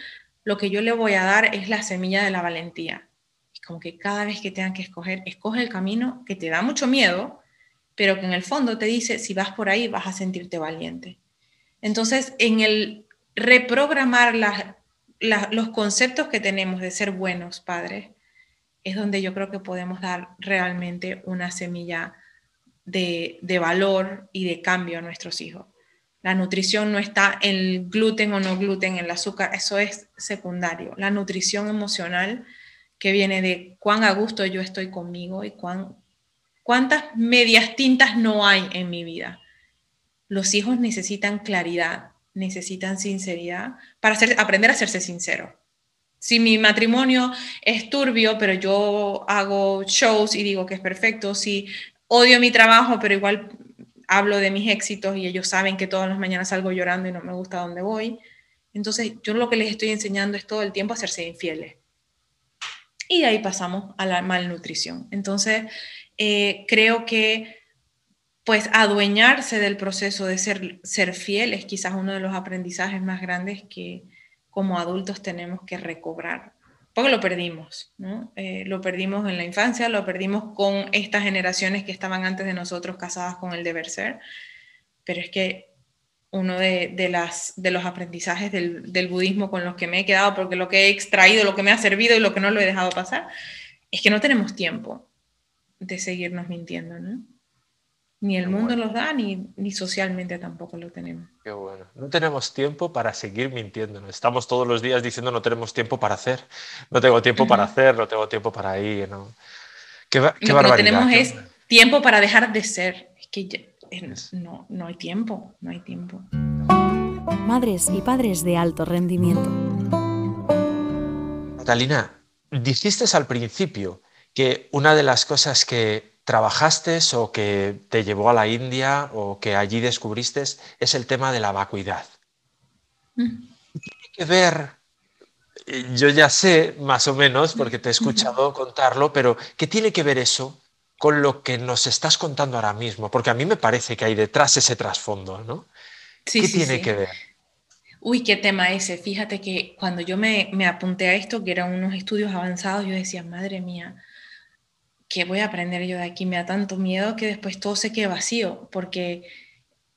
lo que yo le voy a dar es la semilla de la valentía. Es como que cada vez que tengan que escoger, escoge el camino que te da mucho miedo, pero que en el fondo te dice, si vas por ahí vas a sentirte valiente. Entonces, en el reprogramar los conceptos que tenemos de ser buenos padres, es donde yo creo que podemos dar realmente una semilla de, valor y de cambio a nuestros hijos. La nutrición no está en gluten o no gluten, en el azúcar, eso es secundario. La nutrición emocional que viene de cuán a gusto yo estoy conmigo y cuán, cuántas medias tintas no hay en mi vida. Los hijos necesitan claridad, necesitan sinceridad para aprender a hacerse sincero. Si mi matrimonio es turbio, pero yo hago shows y digo que es perfecto, si odio mi trabajo, pero igual hablo de mis éxitos y ellos saben que todas las mañanas salgo llorando y no me gusta dónde voy, entonces yo lo que les estoy enseñando es todo el tiempo a hacerse infieles. Y de ahí pasamos a la malnutrición. Entonces, eh, creo que pues adueñarse del proceso de ser, ser fiel es quizás uno de los aprendizajes más grandes que como adultos tenemos que recobrar, porque lo perdimos, ¿no? Eh, lo perdimos en la infancia, lo perdimos con estas generaciones que estaban antes de nosotros casadas con el deber ser, pero es que uno de, las, de los aprendizajes del, del, budismo con los que me he quedado, porque lo que he extraído, lo que me ha servido y lo que no lo he dejado pasar, es que no tenemos tiempo de seguirnos mintiendo, ¿no? Ni el mundo los da, ni, ni socialmente tampoco lo tenemos. Qué bueno. No tenemos tiempo para seguir mintiéndonos. Estamos todos los días diciendo no tenemos tiempo para hacer. No tengo tiempo para hacer, no tengo tiempo para ir. ¿no? Qué, qué lo que tenemos es tiempo para dejar de ser. Es que no, no hay tiempo, no hay tiempo. Madres y padres de alto rendimiento. Catalina, dijiste al principio que una de las cosas que trabajaste o que te llevó a la India o que allí descubriste es el tema de la vacuidad. Mm. Tiene que ver, yo ya sé más o menos, porque te he escuchado contarlo, pero ¿qué tiene que ver eso con lo que nos estás contando ahora mismo? Porque a mí me parece que hay detrás ese trasfondo, ¿no? ¿Qué tiene que ver? Uy, qué tema ese. Fíjate que cuando yo me, me apunté a esto, que eran unos estudios avanzados, yo decía, madre mía, ¿qué voy a aprender yo de aquí? Me da tanto miedo que después todo se quede vacío, porque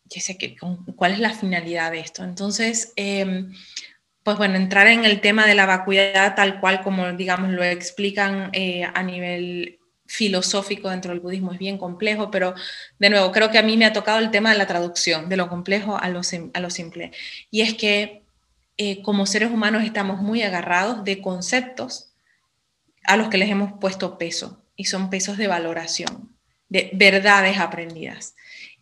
sé que, cuál es la finalidad de esto. Entonces, em, pues bueno, entrar en el tema de la vacuidad tal cual como, digamos, lo explican eh, a nivel filosófico dentro del budismo es bien complejo, pero de nuevo, creo que a mí me ha tocado el tema de la traducción, de lo complejo a lo, a lo simple. Y es que eh, como seres humanos estamos muy agarrados de conceptos a los que les hemos puesto peso y son pesos de valoración, de verdades aprendidas.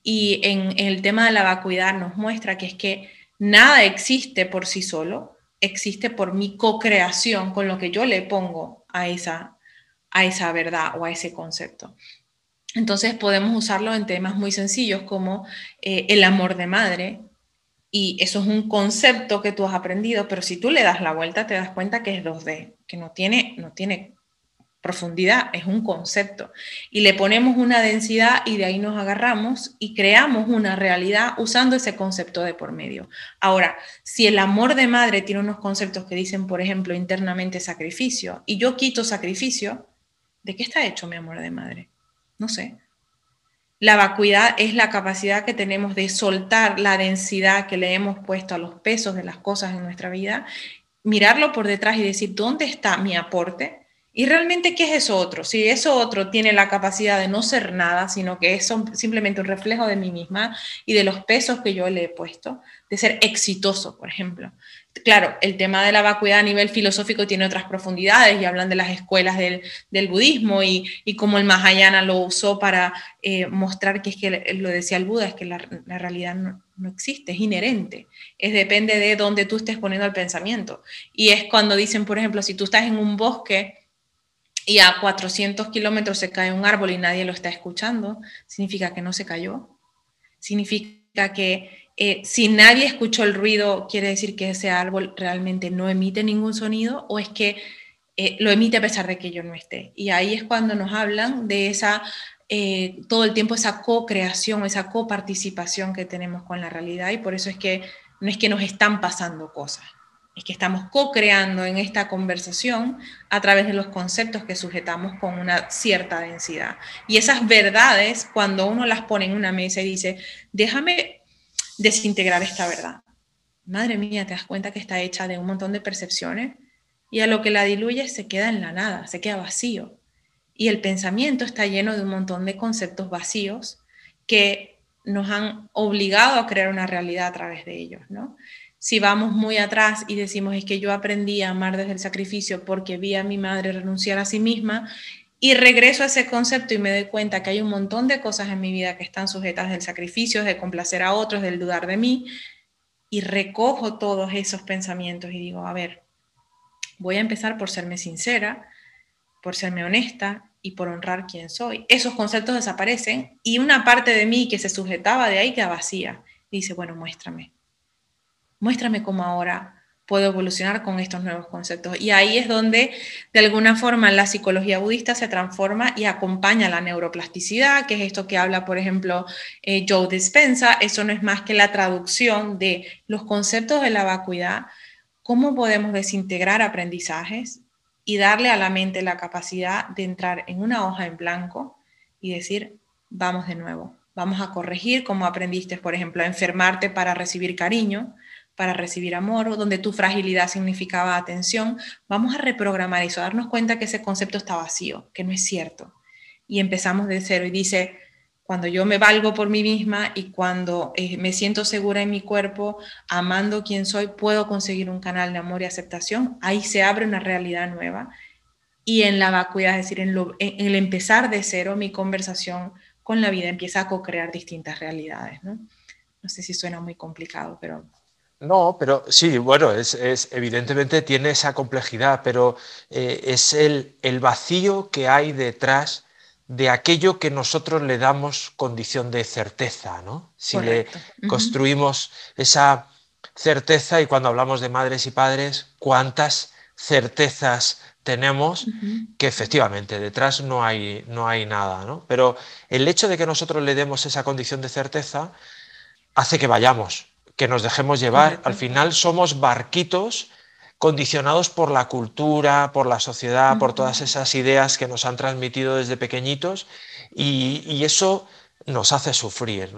Y en, el tema de la vacuidad nos muestra que es que nada existe por sí solo, existe por mi co-creación con lo que yo le pongo a esa, a esa verdad o a ese concepto. Entonces podemos usarlo en temas muy sencillos como eh, el amor de madre, y eso es un concepto que tú has aprendido, pero si tú le das la vuelta te das cuenta que es 2D, que no tiene, no tiene profundidad, es un concepto. Y le ponemos una densidad y de ahí nos agarramos y creamos una realidad usando ese concepto de por medio. Ahora, si el amor de madre tiene unos conceptos que dicen, por ejemplo, internamente sacrificio, y yo quito sacrificio, ¿de qué está hecho mi amor de madre? No sé. La vacuidad es la capacidad que tenemos de soltar la densidad que le hemos puesto a los pesos de las cosas en nuestra vida, mirarlo por detrás y decir, ¿dónde está mi aporte? Y realmente, ¿qué es eso otro? Si eso otro tiene la capacidad de no ser nada, sino que es simplemente un reflejo de mí misma y de los pesos que yo le he puesto, de ser exitoso, por ejemplo. Claro, el tema de la vacuidad a nivel filosófico tiene otras profundidades y hablan de las escuelas del, budismo y, y, cómo el Mahayana lo usó para eh, mostrar que es que, lo decía el Buda, es que la, realidad no, no, existe, es inherente, es depende de dónde tú estés poniendo el pensamiento. Y es cuando dicen, por ejemplo, si tú estás en un bosque y a 400 kilómetros se cae un árbol y nadie lo está escuchando, significa que no se cayó. Significa que eh, si nadie escuchó el ruido, quiere decir que ese árbol realmente no emite ningún sonido o es que eh, lo emite a pesar de que yo no esté. Y ahí es cuando nos hablan de esa, eh, todo el tiempo esa co-creación, esa coparticipación que tenemos con la realidad y por eso es que no es que nos están pasando cosas, es que estamos co-creando en esta conversación a través de los conceptos que sujetamos con una cierta densidad. Y esas verdades, cuando uno las pone en una mesa y dice, déjame desintegrar esta verdad. Madre mía, te das cuenta que está hecha de un montón de percepciones y a lo que la diluye se queda en la nada, se queda vacío. Y el pensamiento está lleno de un montón de conceptos vacíos que nos han obligado a crear una realidad a través de ellos, ¿no? Si vamos muy atrás y decimos es que yo aprendí a amar desde el sacrificio porque vi a mi madre renunciar a sí misma y regreso a ese concepto y me doy cuenta que hay un montón de cosas en mi vida que están sujetas del sacrificio, de complacer a otros, del dudar de mí y recojo todos esos pensamientos y digo, a ver, voy a empezar por serme sincera, por serme honesta y por honrar quién soy. Esos conceptos desaparecen y una parte de mí que se sujetaba de ahí queda vacía dice, bueno, muéstrame muéstrame cómo ahora puedo evolucionar con estos nuevos conceptos. Y ahí es donde, de alguna forma, la psicología budista se transforma y acompaña la neuroplasticidad, que es esto que habla, por ejemplo, eh, Joe Dispensa. Eso no es más que la traducción de los conceptos de la vacuidad, cómo podemos desintegrar aprendizajes y darle a la mente la capacidad de entrar en una hoja en blanco y decir, vamos de nuevo, vamos a corregir como aprendiste, por ejemplo, a enfermarte para recibir cariño, para recibir amor o donde tu fragilidad significaba atención, vamos a reprogramar eso, a darnos cuenta que ese concepto está vacío, que no es cierto. Y empezamos de cero y dice, cuando yo me valgo por mí misma y cuando eh, me siento segura en mi cuerpo, amando quien soy, puedo conseguir un canal de amor y aceptación, ahí se abre una realidad nueva. Y en la vacuidad, es decir, en, en el empezar de cero, mi conversación con la vida empieza a co-crear distintas realidades. ¿no? no sé si suena muy complicado, pero no, pero sí, bueno, es, evidentemente tiene esa complejidad, pero eh, es el, vacío que hay detrás de aquello que nosotros le damos condición de certeza, ¿no? Si le construimos esa certeza y cuando hablamos de madres y padres, cuántas certezas tenemos que efectivamente detrás no hay, no hay nada, ¿no? Pero el hecho de que nosotros le demos esa condición de certeza hace que vayamos, que nos dejemos llevar. Al final somos barquitos condicionados por la cultura, por la sociedad, por todas esas ideas que nos han transmitido desde pequeñitos y, eso nos hace sufrir.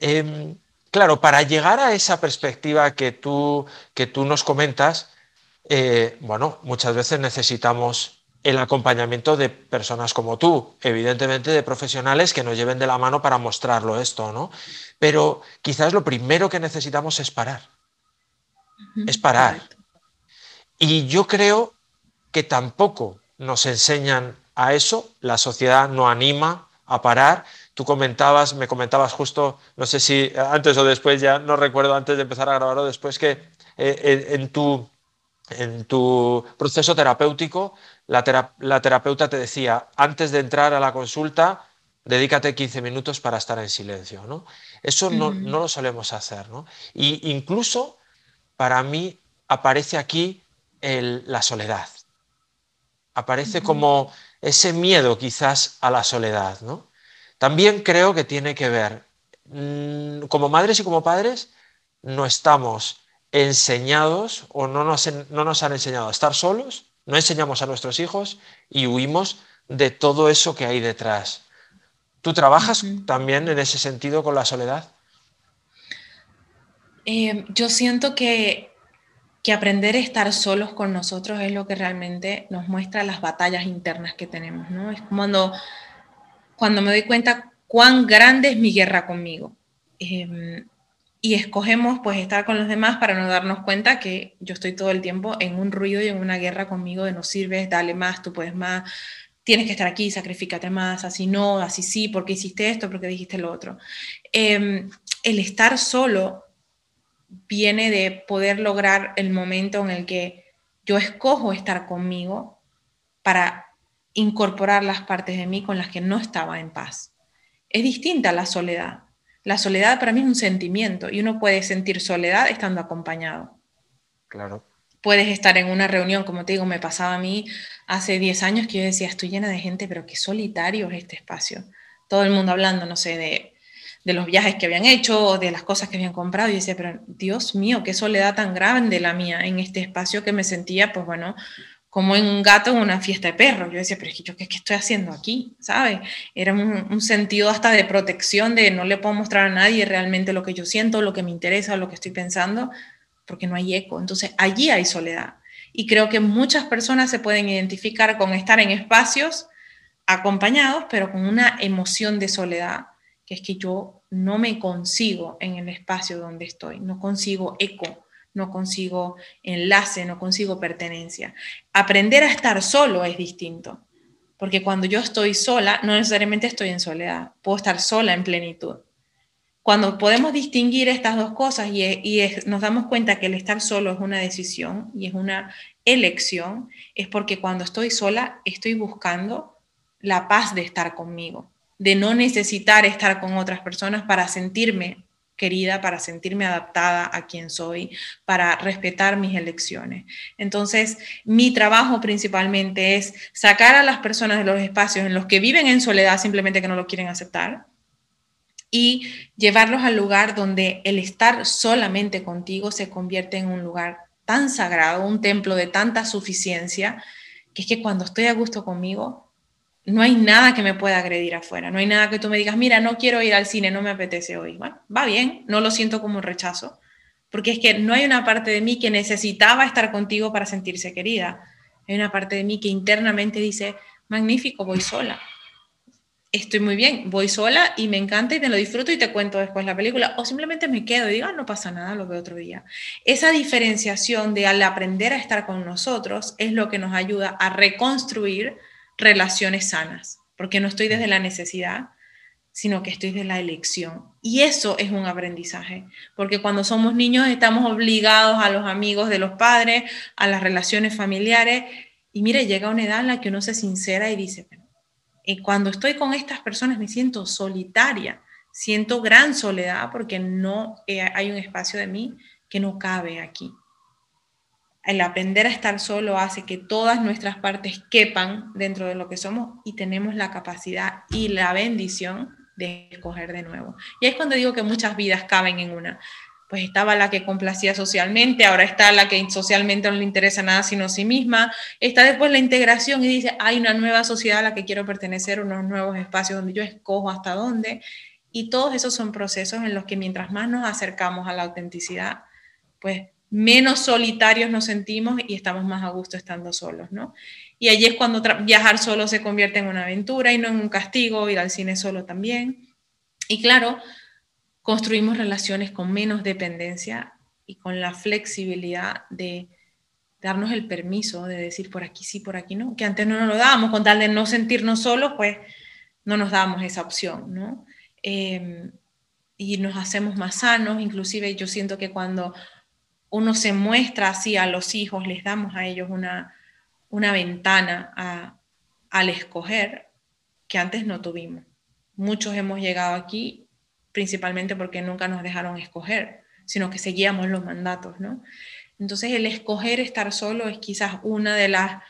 Em, claro, para llegar a esa perspectiva que tú, que tú nos comentas, eh, bueno, muchas veces necesitamos el acompañamiento de personas como tú, evidentemente de profesionales que nos lleven de la mano para mostrarlo esto, ¿no? Pero quizás lo primero que necesitamos es parar. Es parar. Y yo creo que tampoco nos enseñan a eso, la sociedad no anima a parar. Tú comentabas, me comentabas justo, no sé si antes o después, ya no recuerdo antes de empezar a grabar o después, que eh, en, tu, en tu proceso terapéutico la, terapeuta te decía, antes de entrar a la consulta, dedícate 15 minutos para estar en silencio. ¿no? Eso no, lo solemos hacer. ¿no? Y incluso para mí aparece aquí la soledad. Aparece como ese miedo quizás a la soledad. ¿no? También creo que tiene que ver, mm, como madres y como padres, no estamos enseñados o no nos, no nos han enseñado a estar solos no enseñamos a nuestros hijos y huimos de todo eso que hay detrás. ¿Tú trabajas también en ese sentido con la soledad? Eh, yo siento que, que aprender a estar solos con nosotros es lo que realmente nos muestra las batallas internas que tenemos, ¿no? Es cuando, cuando me doy cuenta cuán grande es mi guerra conmigo. Em, y escogemos pues estar con los demás para no darnos cuenta que yo estoy todo el tiempo en un ruido y en una guerra conmigo de no sirves, dale más, tú puedes más, tienes que estar aquí, sacrificate más, así no, así sí, porque hiciste esto, porque dijiste lo otro. Em, el estar solo viene de poder lograr el momento en el que yo escojo estar conmigo para incorporar las partes de mí con las que no estaba en paz. Es distinta la soledad. La soledad para mí es un sentimiento y uno puede sentir soledad estando acompañado. Claro. Puedes estar en una reunión, como te digo, me pasaba a mí hace 10 años que yo decía, estoy llena de gente, pero qué solitario es este espacio. Todo el mundo hablando, no sé, de de los viajes que habían hecho o de las cosas que habían comprado. Y decía, pero Dios mío, qué soledad tan grande la mía en este espacio que me sentía, pues bueno, como en un gato en una fiesta de perros. Yo decía, pero es que yo, ¿qué, estoy haciendo aquí? ¿Sabes? Era un, sentido hasta de protección, de no le puedo mostrar a nadie realmente lo que yo siento, lo que me interesa, lo que estoy pensando, porque no hay eco. Entonces, allí hay soledad. Y creo que muchas personas se pueden identificar con estar en espacios acompañados, pero con una emoción de soledad, que es que yo no me consigo en el espacio donde estoy, no consigo eco, no consigo enlace, no consigo pertenencia. Aprender a estar solo es distinto, porque cuando yo estoy sola, no necesariamente estoy en soledad, puedo estar sola en plenitud. Cuando podemos distinguir estas dos cosas y, nos damos cuenta que el estar solo es una decisión y es una elección, es porque cuando estoy sola estoy buscando la paz de estar conmigo de no necesitar estar con otras personas para sentirme querida, para sentirme adaptada a quien soy, para respetar mis elecciones. Entonces, mi trabajo principalmente es sacar a las personas de los espacios en los que viven en soledad simplemente que no lo quieren aceptar y llevarlos al lugar donde el estar solamente contigo se convierte en un lugar tan sagrado, un templo de tanta suficiencia, que es que cuando estoy a gusto conmigo, no hay nada que me pueda agredir afuera, no hay nada que tú me digas, mira, no quiero ir al cine, no me apetece hoy. Bueno, va bien, no lo siento como un rechazo, porque es que no hay una parte de mí que necesitaba estar contigo para sentirse querida. Hay una parte de mí que internamente dice, magnífico, voy sola. Estoy muy bien, voy sola y me encanta y te lo disfruto y te cuento después la película. O simplemente me quedo y digo, ah, no pasa nada, lo veo otro día. Esa diferenciación de al aprender a estar con nosotros es lo que nos ayuda a reconstruir relaciones sanas, porque no estoy desde la necesidad, sino que estoy desde la elección. Y eso es un aprendizaje, porque cuando somos niños estamos obligados a los amigos de los padres, a las relaciones familiares, y mire, llega una edad en la que uno se sincera y dice, y cuando estoy con estas personas me siento solitaria, siento gran soledad porque no eh, hay un espacio de mí que no cabe aquí el aprender a estar solo hace que todas nuestras partes quepan dentro de lo que somos y tenemos la capacidad y la bendición de escoger de nuevo. Y es cuando digo que muchas vidas caben en una. Pues estaba la que complacía socialmente, ahora está la que socialmente no le interesa nada sino a sí misma, está después la integración y dice, hay una nueva sociedad a la que quiero pertenecer, unos nuevos espacios donde yo escojo hasta dónde. Y todos esos son procesos en los que mientras más nos acercamos a la autenticidad, pues menos solitarios nos sentimos y estamos más a gusto estando solos, ¿no? Y allí es cuando viajar solo se convierte en una aventura y no en un castigo, ir al cine solo también. Y claro, construimos relaciones con menos dependencia y con la flexibilidad de darnos el permiso de decir por aquí sí, por aquí no, que antes no nos lo dábamos, con tal de no sentirnos solos, pues no nos dábamos esa opción, ¿no? Em, y nos hacemos más sanos, inclusive yo siento que cuando uno se muestra así a los hijos, les damos a ellos una, una ventana al escoger que antes no tuvimos. Muchos hemos llegado aquí principalmente porque nunca nos dejaron escoger, sino que seguíamos los mandatos, ¿no? Entonces el escoger estar solo es quizás una de las,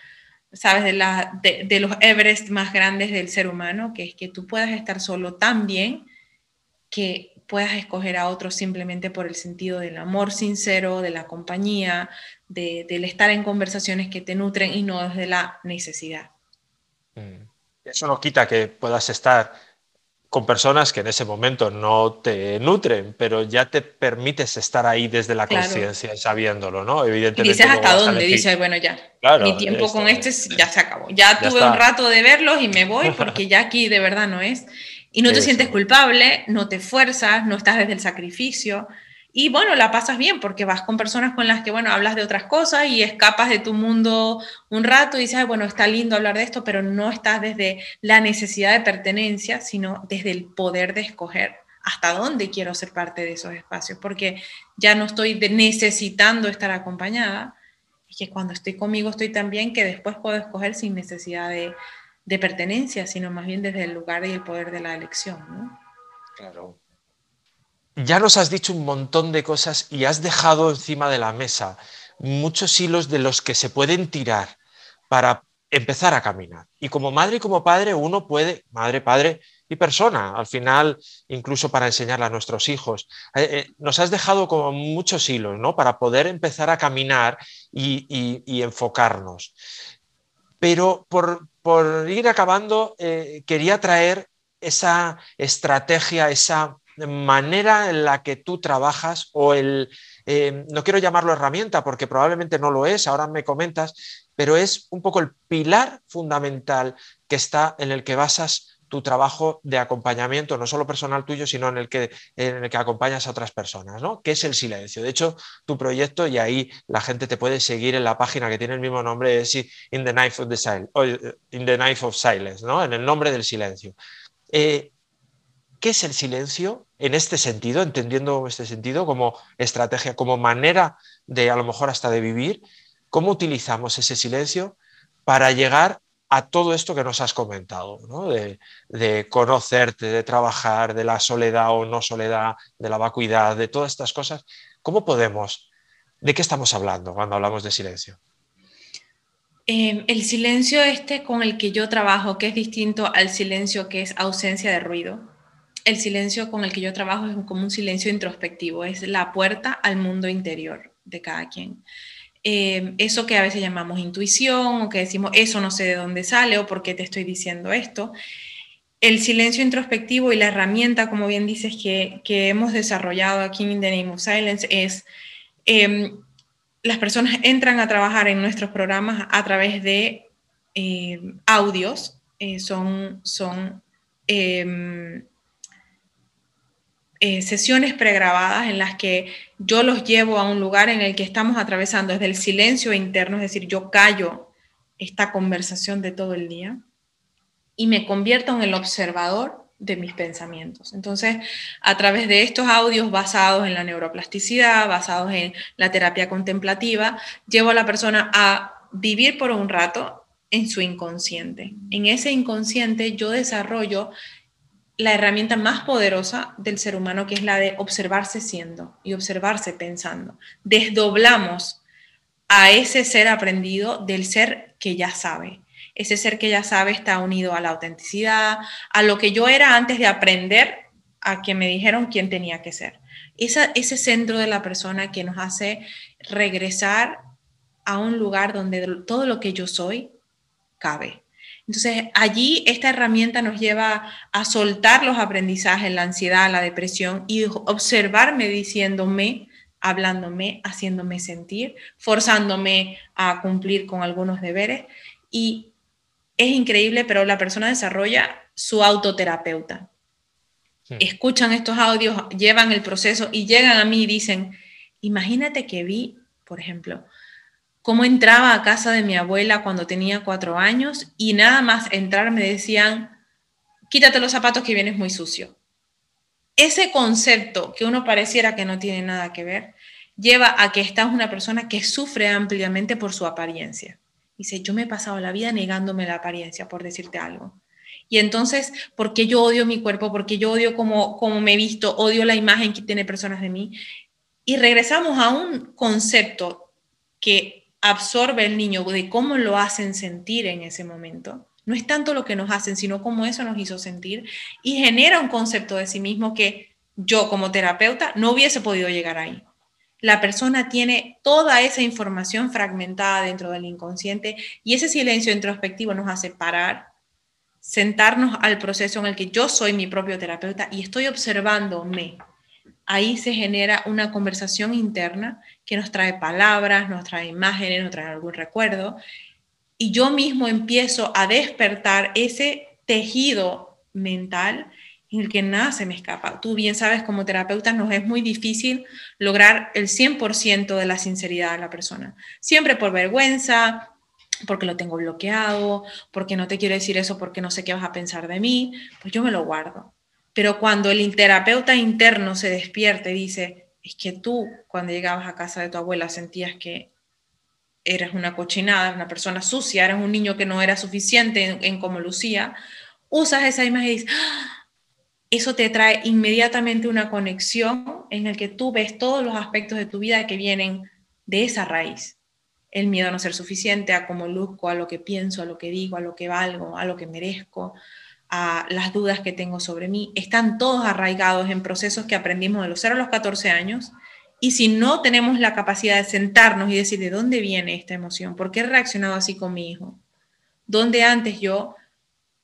sabes, de, la, de, de los Everest más grandes del ser humano, que es que tú puedas estar solo tan bien que puedas escoger a otros simplemente por el sentido del amor sincero, de la compañía, del estar en conversaciones que te nutren y no desde la necesidad. Mm. Eso no quita que puedas estar con personas que en ese momento no te nutren, pero ya te permites estar ahí desde la conciencia, sabiéndolo, ¿no? Evidentemente. Y dices hasta dónde, dices, bueno, ya, mi tiempo con este ya se acabó. Ya, tuve un rato de verlos y me voy porque ya aquí de verdad no es. Y no te sientes culpable, no te fuerzas, no estás desde el sacrificio. Y bueno, la pasas bien porque vas con personas con las que, bueno, hablas de otras cosas y escapas de tu mundo un rato y dices, bueno, está lindo hablar de esto, pero no estás desde la necesidad de pertenencia, sino desde el poder de escoger hasta dónde quiero ser parte de esos espacios, porque ya no estoy necesitando estar acompañada, y que cuando estoy conmigo estoy también que después puedo escoger sin necesidad de, de pertenencia, sino más bien desde el lugar y el poder de la elección. ¿no? Claro. Ya nos has dicho un montón de cosas y has dejado encima de la mesa muchos hilos de los que se pueden tirar para empezar a caminar. Y como madre y como padre, uno puede, madre, padre y persona, al final, incluso para enseñarle a nuestros hijos. Eh, eh, nos has dejado como muchos hilos, ¿no? Para poder empezar a caminar y, enfocarnos. Pero por, por ir acabando, eh, quería traer esa estrategia, esa manera en la que tú trabajas o el, eh, no quiero llamarlo herramienta porque probablemente no lo es, ahora me comentas, pero es un poco el pilar fundamental que está en el que basas tu trabajo de acompañamiento, no solo personal tuyo, sino en el que, en el que acompañas a otras personas, ¿no? que es el silencio. De hecho, tu proyecto, y ahí la gente te puede seguir en la página que tiene el mismo nombre, es In the Knife of, the in the knife of Silence, ¿no? en el nombre del silencio. Eh, ¿Qué es el silencio en este sentido, entendiendo este sentido como estrategia, como manera de a lo mejor hasta de vivir? ¿Cómo utilizamos ese silencio para llegar a todo esto que nos has comentado, de, conocerte, de trabajar, de la soledad o no soledad, de la vacuidad, de todas estas cosas. ¿Cómo podemos? ¿De qué estamos hablando cuando hablamos de silencio? Em, el silencio este con el que yo trabajo, que es distinto al silencio que es ausencia de ruido. El silencio con el que yo trabajo es como un silencio introspectivo, es la puerta al mundo interior de cada quien. Em, eso que a veces llamamos intuición o que decimos eso no sé de dónde sale o por qué te estoy diciendo esto. El silencio introspectivo y la herramienta, como bien dices, que, hemos desarrollado aquí en The Name of Silence es em, las personas entran a trabajar en nuestros programas a través de em, audios, eh, son, son eh, sesiones pregrabadas en las que yo los llevo a un lugar en el que estamos atravesando desde el silencio interno, es decir, yo callo esta conversación de todo el día y me convierto en el observador de mis pensamientos. Entonces, a través de estos audios basados en la neuroplasticidad, basados en la terapia contemplativa, llevo a la persona a vivir por un rato en su inconsciente. En ese inconsciente yo desarrollo la herramienta más poderosa del ser humano, que es la de observarse siendo y observarse pensando. Desdoblamos a ese ser aprendido del ser que ya sabe. Ese ser que ya sabe está unido a la autenticidad, a lo que yo era antes de aprender a que me dijeron quién tenía que ser. ese centro de la persona que nos hace regresar a un lugar donde todo lo que yo soy cabe entonces, allí esta herramienta nos lleva a soltar los aprendizajes, la ansiedad, la depresión y observarme diciéndome, hablándome, haciéndome sentir, forzándome a cumplir con algunos deberes. Y es increíble, pero la persona desarrolla su autoterapeuta. Escuchan estos audios, llevan el proceso y llegan a mí y dicen, imagínate que vi, por ejemplo, cómo entraba a casa de mi abuela cuando tenía cuatro años y nada más entrar me decían, quítate los zapatos que vienes muy sucio. Ese concepto que uno pareciera que no tiene nada que ver, lleva a que esta es una persona que sufre ampliamente por su apariencia. Dice, yo me he pasado la vida negándome la apariencia, por decirte algo. Y entonces, ¿por qué yo odio mi cuerpo? ¿Por qué yo odio cómo, cómo me he visto? Odio la imagen que tiene personas de mí. Y regresamos a un concepto que absorbe el niño de cómo lo hacen sentir en ese momento. No es tanto lo que nos hacen, sino cómo eso nos hizo sentir y genera un concepto de sí mismo que yo como terapeuta no hubiese podido llegar ahí. La persona tiene toda esa información fragmentada dentro del inconsciente y ese silencio introspectivo nos hace parar, sentarnos al proceso en el que yo soy mi propio terapeuta y estoy observándome. Ahí se genera una conversación interna que nos trae palabras, nos trae imágenes, nos trae algún recuerdo. Y yo mismo empiezo a despertar ese tejido mental en el que nada se me escapa. Tú bien sabes, como terapeuta nos es muy difícil lograr el 100% de la sinceridad de la persona. Siempre por vergüenza, porque lo tengo bloqueado, porque no te quiero decir eso porque no sé qué vas a pensar de mí, pues yo me lo guardo. Pero cuando el terapeuta interno se despierta y dice, es que tú cuando llegabas a casa de tu abuela sentías que eras una cochinada, una persona sucia, eras un niño que no era suficiente en, en como lucía, usas esa imagen y dices, ¡Ah! eso te trae inmediatamente una conexión en el que tú ves todos los aspectos de tu vida que vienen de esa raíz el miedo a no ser suficiente, a cómo luzco, a lo que pienso, a lo que digo, a lo que valgo, a lo que merezco, a las dudas que tengo sobre mí, están todos arraigados en procesos que aprendimos de los 0 a los 14 años. Y si no tenemos la capacidad de sentarnos y decir de dónde viene esta emoción, por qué he reaccionado así con mi hijo, dónde antes yo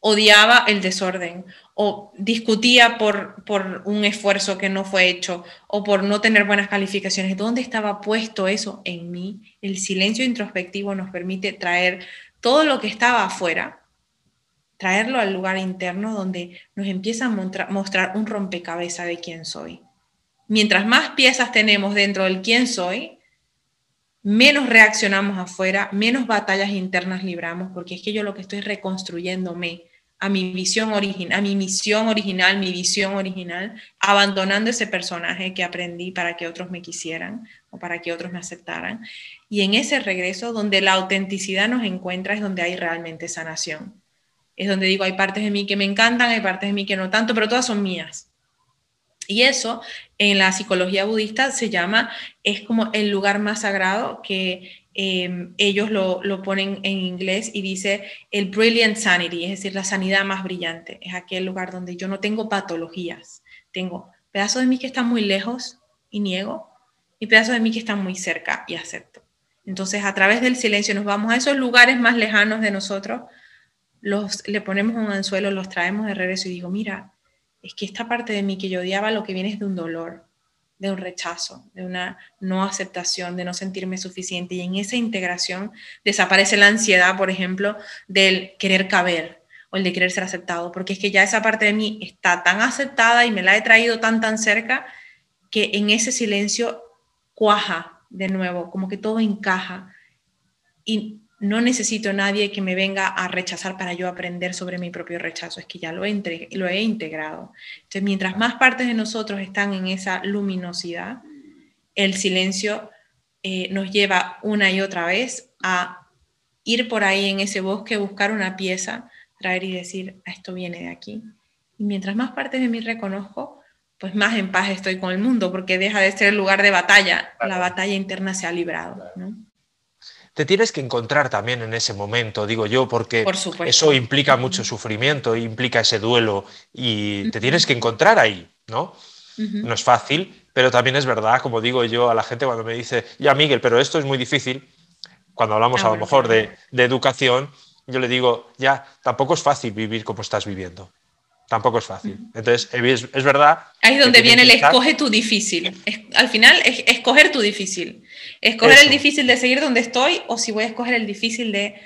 odiaba el desorden o discutía por, por un esfuerzo que no fue hecho o por no tener buenas calificaciones. ¿Dónde estaba puesto eso en mí? El silencio introspectivo nos permite traer todo lo que estaba afuera, traerlo al lugar interno donde nos empieza a mostrar un rompecabezas de quién soy. Mientras más piezas tenemos dentro del quién soy, menos reaccionamos afuera, menos batallas internas libramos, porque es que yo lo que estoy reconstruyéndome a mi visión original, a mi misión original, mi visión original, abandonando ese personaje que aprendí para que otros me quisieran o para que otros me aceptaran. Y en ese regreso, donde la autenticidad nos encuentra, es donde hay realmente sanación. Es donde digo, hay partes de mí que me encantan, hay partes de mí que no tanto, pero todas son mías. Y eso en la psicología budista se llama, es como el lugar más sagrado que Em, ellos lo, ponen en inglés y dice el brilliant sanity, es decir, la sanidad más brillante. Es aquel lugar donde yo no tengo patologías, tengo pedazos de mí que están muy lejos y niego, y pedazos de mí que están muy cerca y acepto. Entonces, a través del silencio nos vamos a esos lugares más lejanos de nosotros, le ponemos un anzuelo, los traemos de regreso y digo, mira, es que esta parte de mí que yo odiaba lo que viene es de un dolor, de un rechazo, de una no aceptación, de no sentirme suficiente. Y en esa integración desaparece la ansiedad, por ejemplo, del querer caber o el de querer ser aceptado, porque es que ya esa parte de mí está tan aceptada y me la he traído tan, tan cerca que en ese silencio cuaja de nuevo, como que todo encaja. Y no necesito a nadie que me venga a rechazar para yo aprender sobre mi propio rechazo, es que ya lo he, lo he integrado. Entonces, mientras más partes de nosotros están en esa luminosidad, el silencio eh, nos lleva una y otra vez a ir por ahí en ese bosque, buscar una pieza, traer y decir, ah, esto viene de aquí. Y mientras más partes de mí reconozco, pues más en paz estoy con el mundo, porque deja de ser el lugar de batalla, la batalla interna se ha librado. ¿no? Te tienes que encontrar también en ese momento, digo yo, porque eso implica mucho sufrimiento, implica ese duelo y te tienes que encontrar ahí, ¿no? No es fácil, pero también es verdad, como digo yo a la gente cuando me dice, ya Miguel, pero esto es muy difícil, cuando hablamos a lo mejor de, de educación, yo le digo, ya, tampoco es fácil vivir como estás viviendo tampoco es fácil. Entonces, es, verdad. Ahí es donde viene el escoge tu difícil. al final, es escoger tu difícil. Escoger el difícil de seguir donde estoy o si voy a escoger el difícil de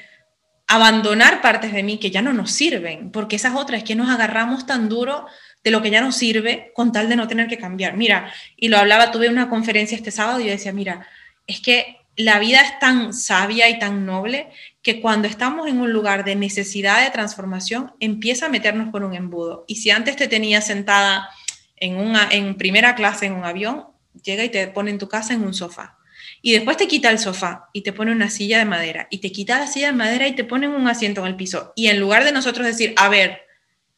abandonar partes de mí que ya no nos sirven, porque esas otras es que nos agarramos tan duro de lo que ya nos sirve con tal de no tener que cambiar. Mira, y lo hablaba, tuve una conferencia este sábado y yo decía, mira, es que la vida es tan sabia y tan noble que cuando estamos en un lugar de necesidad de transformación, empieza a meternos por un embudo. Y si antes te tenía sentada en, una, en primera clase en un avión, llega y te pone en tu casa en un sofá. Y después te quita el sofá y te pone una silla de madera. Y te quita la silla de madera y te pone un asiento en el piso. Y en lugar de nosotros decir, a ver,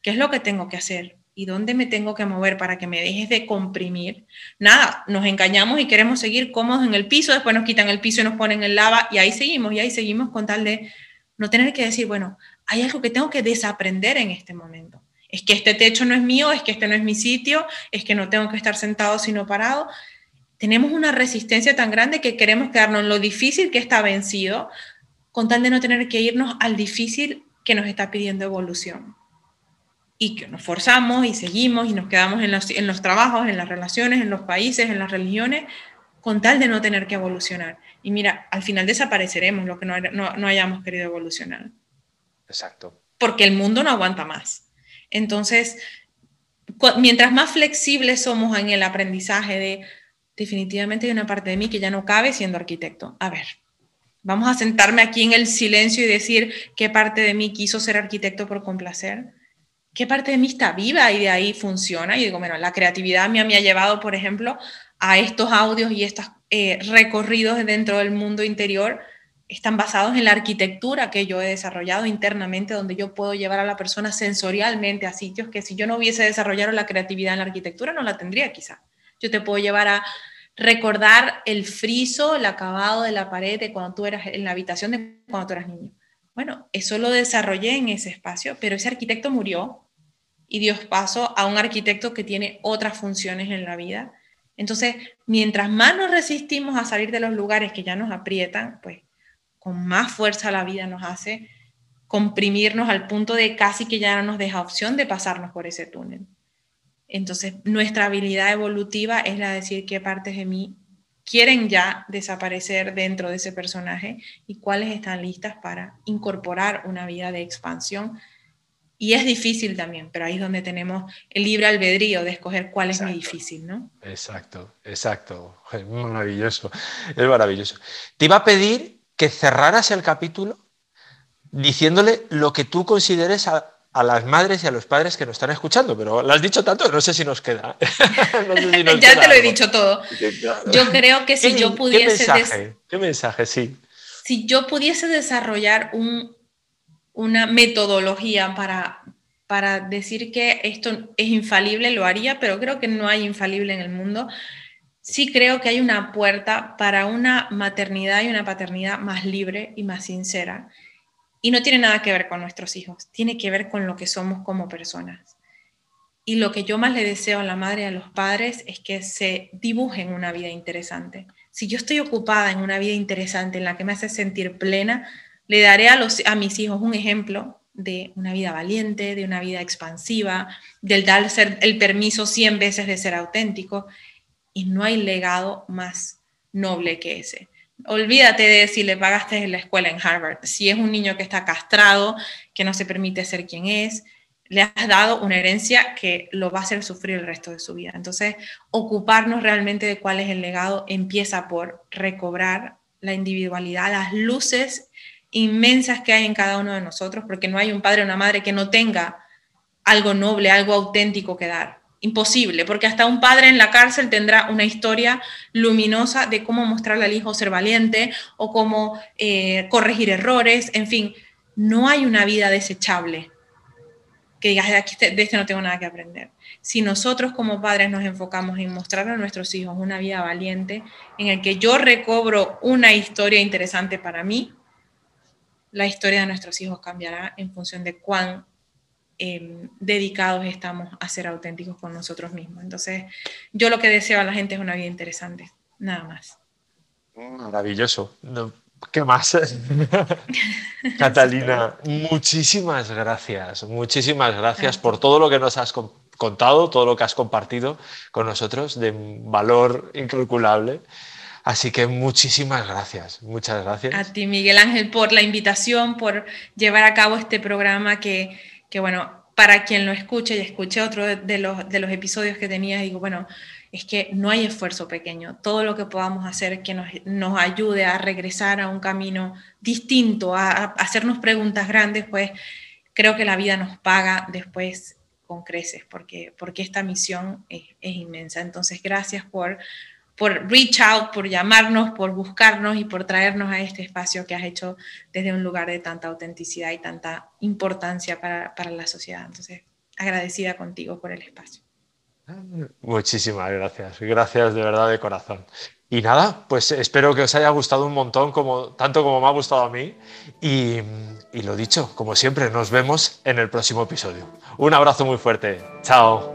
¿qué es lo que tengo que hacer? ¿Y dónde me tengo que mover para que me dejes de comprimir? Nada, nos engañamos y queremos seguir cómodos en el piso, después nos quitan el piso y nos ponen en lava y ahí seguimos y ahí seguimos con tal de no tener que decir, bueno, hay algo que tengo que desaprender en este momento. Es que este techo no es mío, es que este no es mi sitio, es que no tengo que estar sentado sino parado. Tenemos una resistencia tan grande que queremos quedarnos en lo difícil que está vencido, con tal de no tener que irnos al difícil que nos está pidiendo evolución. Y que nos forzamos y seguimos y nos quedamos en los, en los trabajos, en las relaciones, en los países, en las religiones, con tal de no tener que evolucionar. Y mira, al final desapareceremos lo que no, no, hayamos querido evolucionar. Exacto. Porque el mundo no aguanta más. Entonces, mientras más flexibles somos en el aprendizaje de definitivamente hay una parte de mí que ya no cabe siendo arquitecto. A ver, vamos a sentarme aquí en el silencio y decir qué parte de mí quiso ser arquitecto por complacer qué parte de mí está viva y de ahí funciona. Y digo, bueno, la creatividad mía me ha llevado, por ejemplo, a estos audios y estos eh, recorridos dentro del mundo interior están basados en la arquitectura que yo he desarrollado internamente, donde yo puedo llevar a la persona sensorialmente a sitios que si yo no hubiese desarrollado la creatividad en la arquitectura no la tendría quizá. Yo te puedo llevar a recordar el friso, el acabado de la pared de cuando tú eras en la habitación de cuando tú eras niño. Bueno, eso lo desarrollé en ese espacio, pero ese arquitecto murió y dio paso a un arquitecto que tiene otras funciones en la vida. Entonces, mientras más nos resistimos a salir de los lugares que ya nos aprietan, pues con más fuerza la vida nos hace comprimirnos al punto de casi que ya no nos deja opción de pasarnos por ese túnel. Entonces, nuestra habilidad evolutiva es la de decir qué partes de mí quieren ya desaparecer dentro de ese personaje y cuáles están listas para incorporar una vida de expansión. Y es difícil también, pero ahí es donde tenemos el libre albedrío de escoger cuál es muy difícil, ¿no? Exacto, exacto. Es maravilloso, es maravilloso. Te iba a pedir que cerraras el capítulo diciéndole lo que tú consideres a, a las madres y a los padres que nos están escuchando, pero lo has dicho tanto, no sé si nos queda. ya te lo he dicho todo. Yo creo que si yo pudiese... ¿Qué mensaje? ¿Qué mensaje? Sí. Si yo pudiese desarrollar un, una metodología para, para decir que esto es infalible, lo haría, pero creo que no hay infalible en el mundo. Sí creo que hay una puerta para una maternidad y una paternidad más libre y más sincera y no tiene nada que ver con nuestros hijos, tiene que ver con lo que somos como personas. Y lo que yo más le deseo a la madre y a los padres es que se dibujen una vida interesante. Si yo estoy ocupada en una vida interesante en la que me hace sentir plena, le daré a, los, a mis hijos un ejemplo de una vida valiente, de una vida expansiva, del dar el permiso 100 veces de ser auténtico. Y no hay legado más noble que ese. Olvídate de si le pagaste en la escuela en Harvard. Si es un niño que está castrado, que no se permite ser quien es, le has dado una herencia que lo va a hacer sufrir el resto de su vida. Entonces, ocuparnos realmente de cuál es el legado empieza por recobrar la individualidad, las luces inmensas que hay en cada uno de nosotros, porque no hay un padre o una madre que no tenga algo noble, algo auténtico que dar. Imposible, porque hasta un padre en la cárcel tendrá una historia luminosa de cómo mostrarle al hijo ser valiente o cómo eh, corregir errores, en fin, no hay una vida desechable que digas, de, aquí, de este no tengo nada que aprender. Si nosotros como padres nos enfocamos en mostrar a nuestros hijos una vida valiente, en el que yo recobro una historia interesante para mí, la historia de nuestros hijos cambiará en función de cuán Em, dedicados estamos a ser auténticos con nosotros mismos. Entonces, yo lo que deseo a la gente es una vida interesante, nada más. Maravilloso. ¿Qué más? Catalina, muchísimas gracias, muchísimas gracias por todo lo que nos has contado, todo lo que has compartido con nosotros de valor incalculable. Así que muchísimas gracias, muchas gracias. A ti, Miguel Ángel, por la invitación, por llevar a cabo este programa que que bueno, para quien lo escuche y escuché otro de los, de los episodios que tenía, digo, bueno, es que no hay esfuerzo pequeño. Todo lo que podamos hacer que nos, nos ayude a regresar a un camino distinto, a, hacernos preguntas grandes, pues creo que la vida nos paga después con creces, porque, porque esta misión es, es inmensa. Entonces, gracias por por reach out, por llamarnos, por buscarnos y por traernos a este espacio que has hecho desde un lugar de tanta autenticidad y tanta importancia para, para la sociedad. Entonces, agradecida contigo por el espacio. Muchísimas gracias, gracias de verdad de corazón. Y nada, pues espero que os haya gustado un montón, como, tanto como me ha gustado a mí. Y, y lo dicho, como siempre, nos vemos en el próximo episodio. Un abrazo muy fuerte. Chao.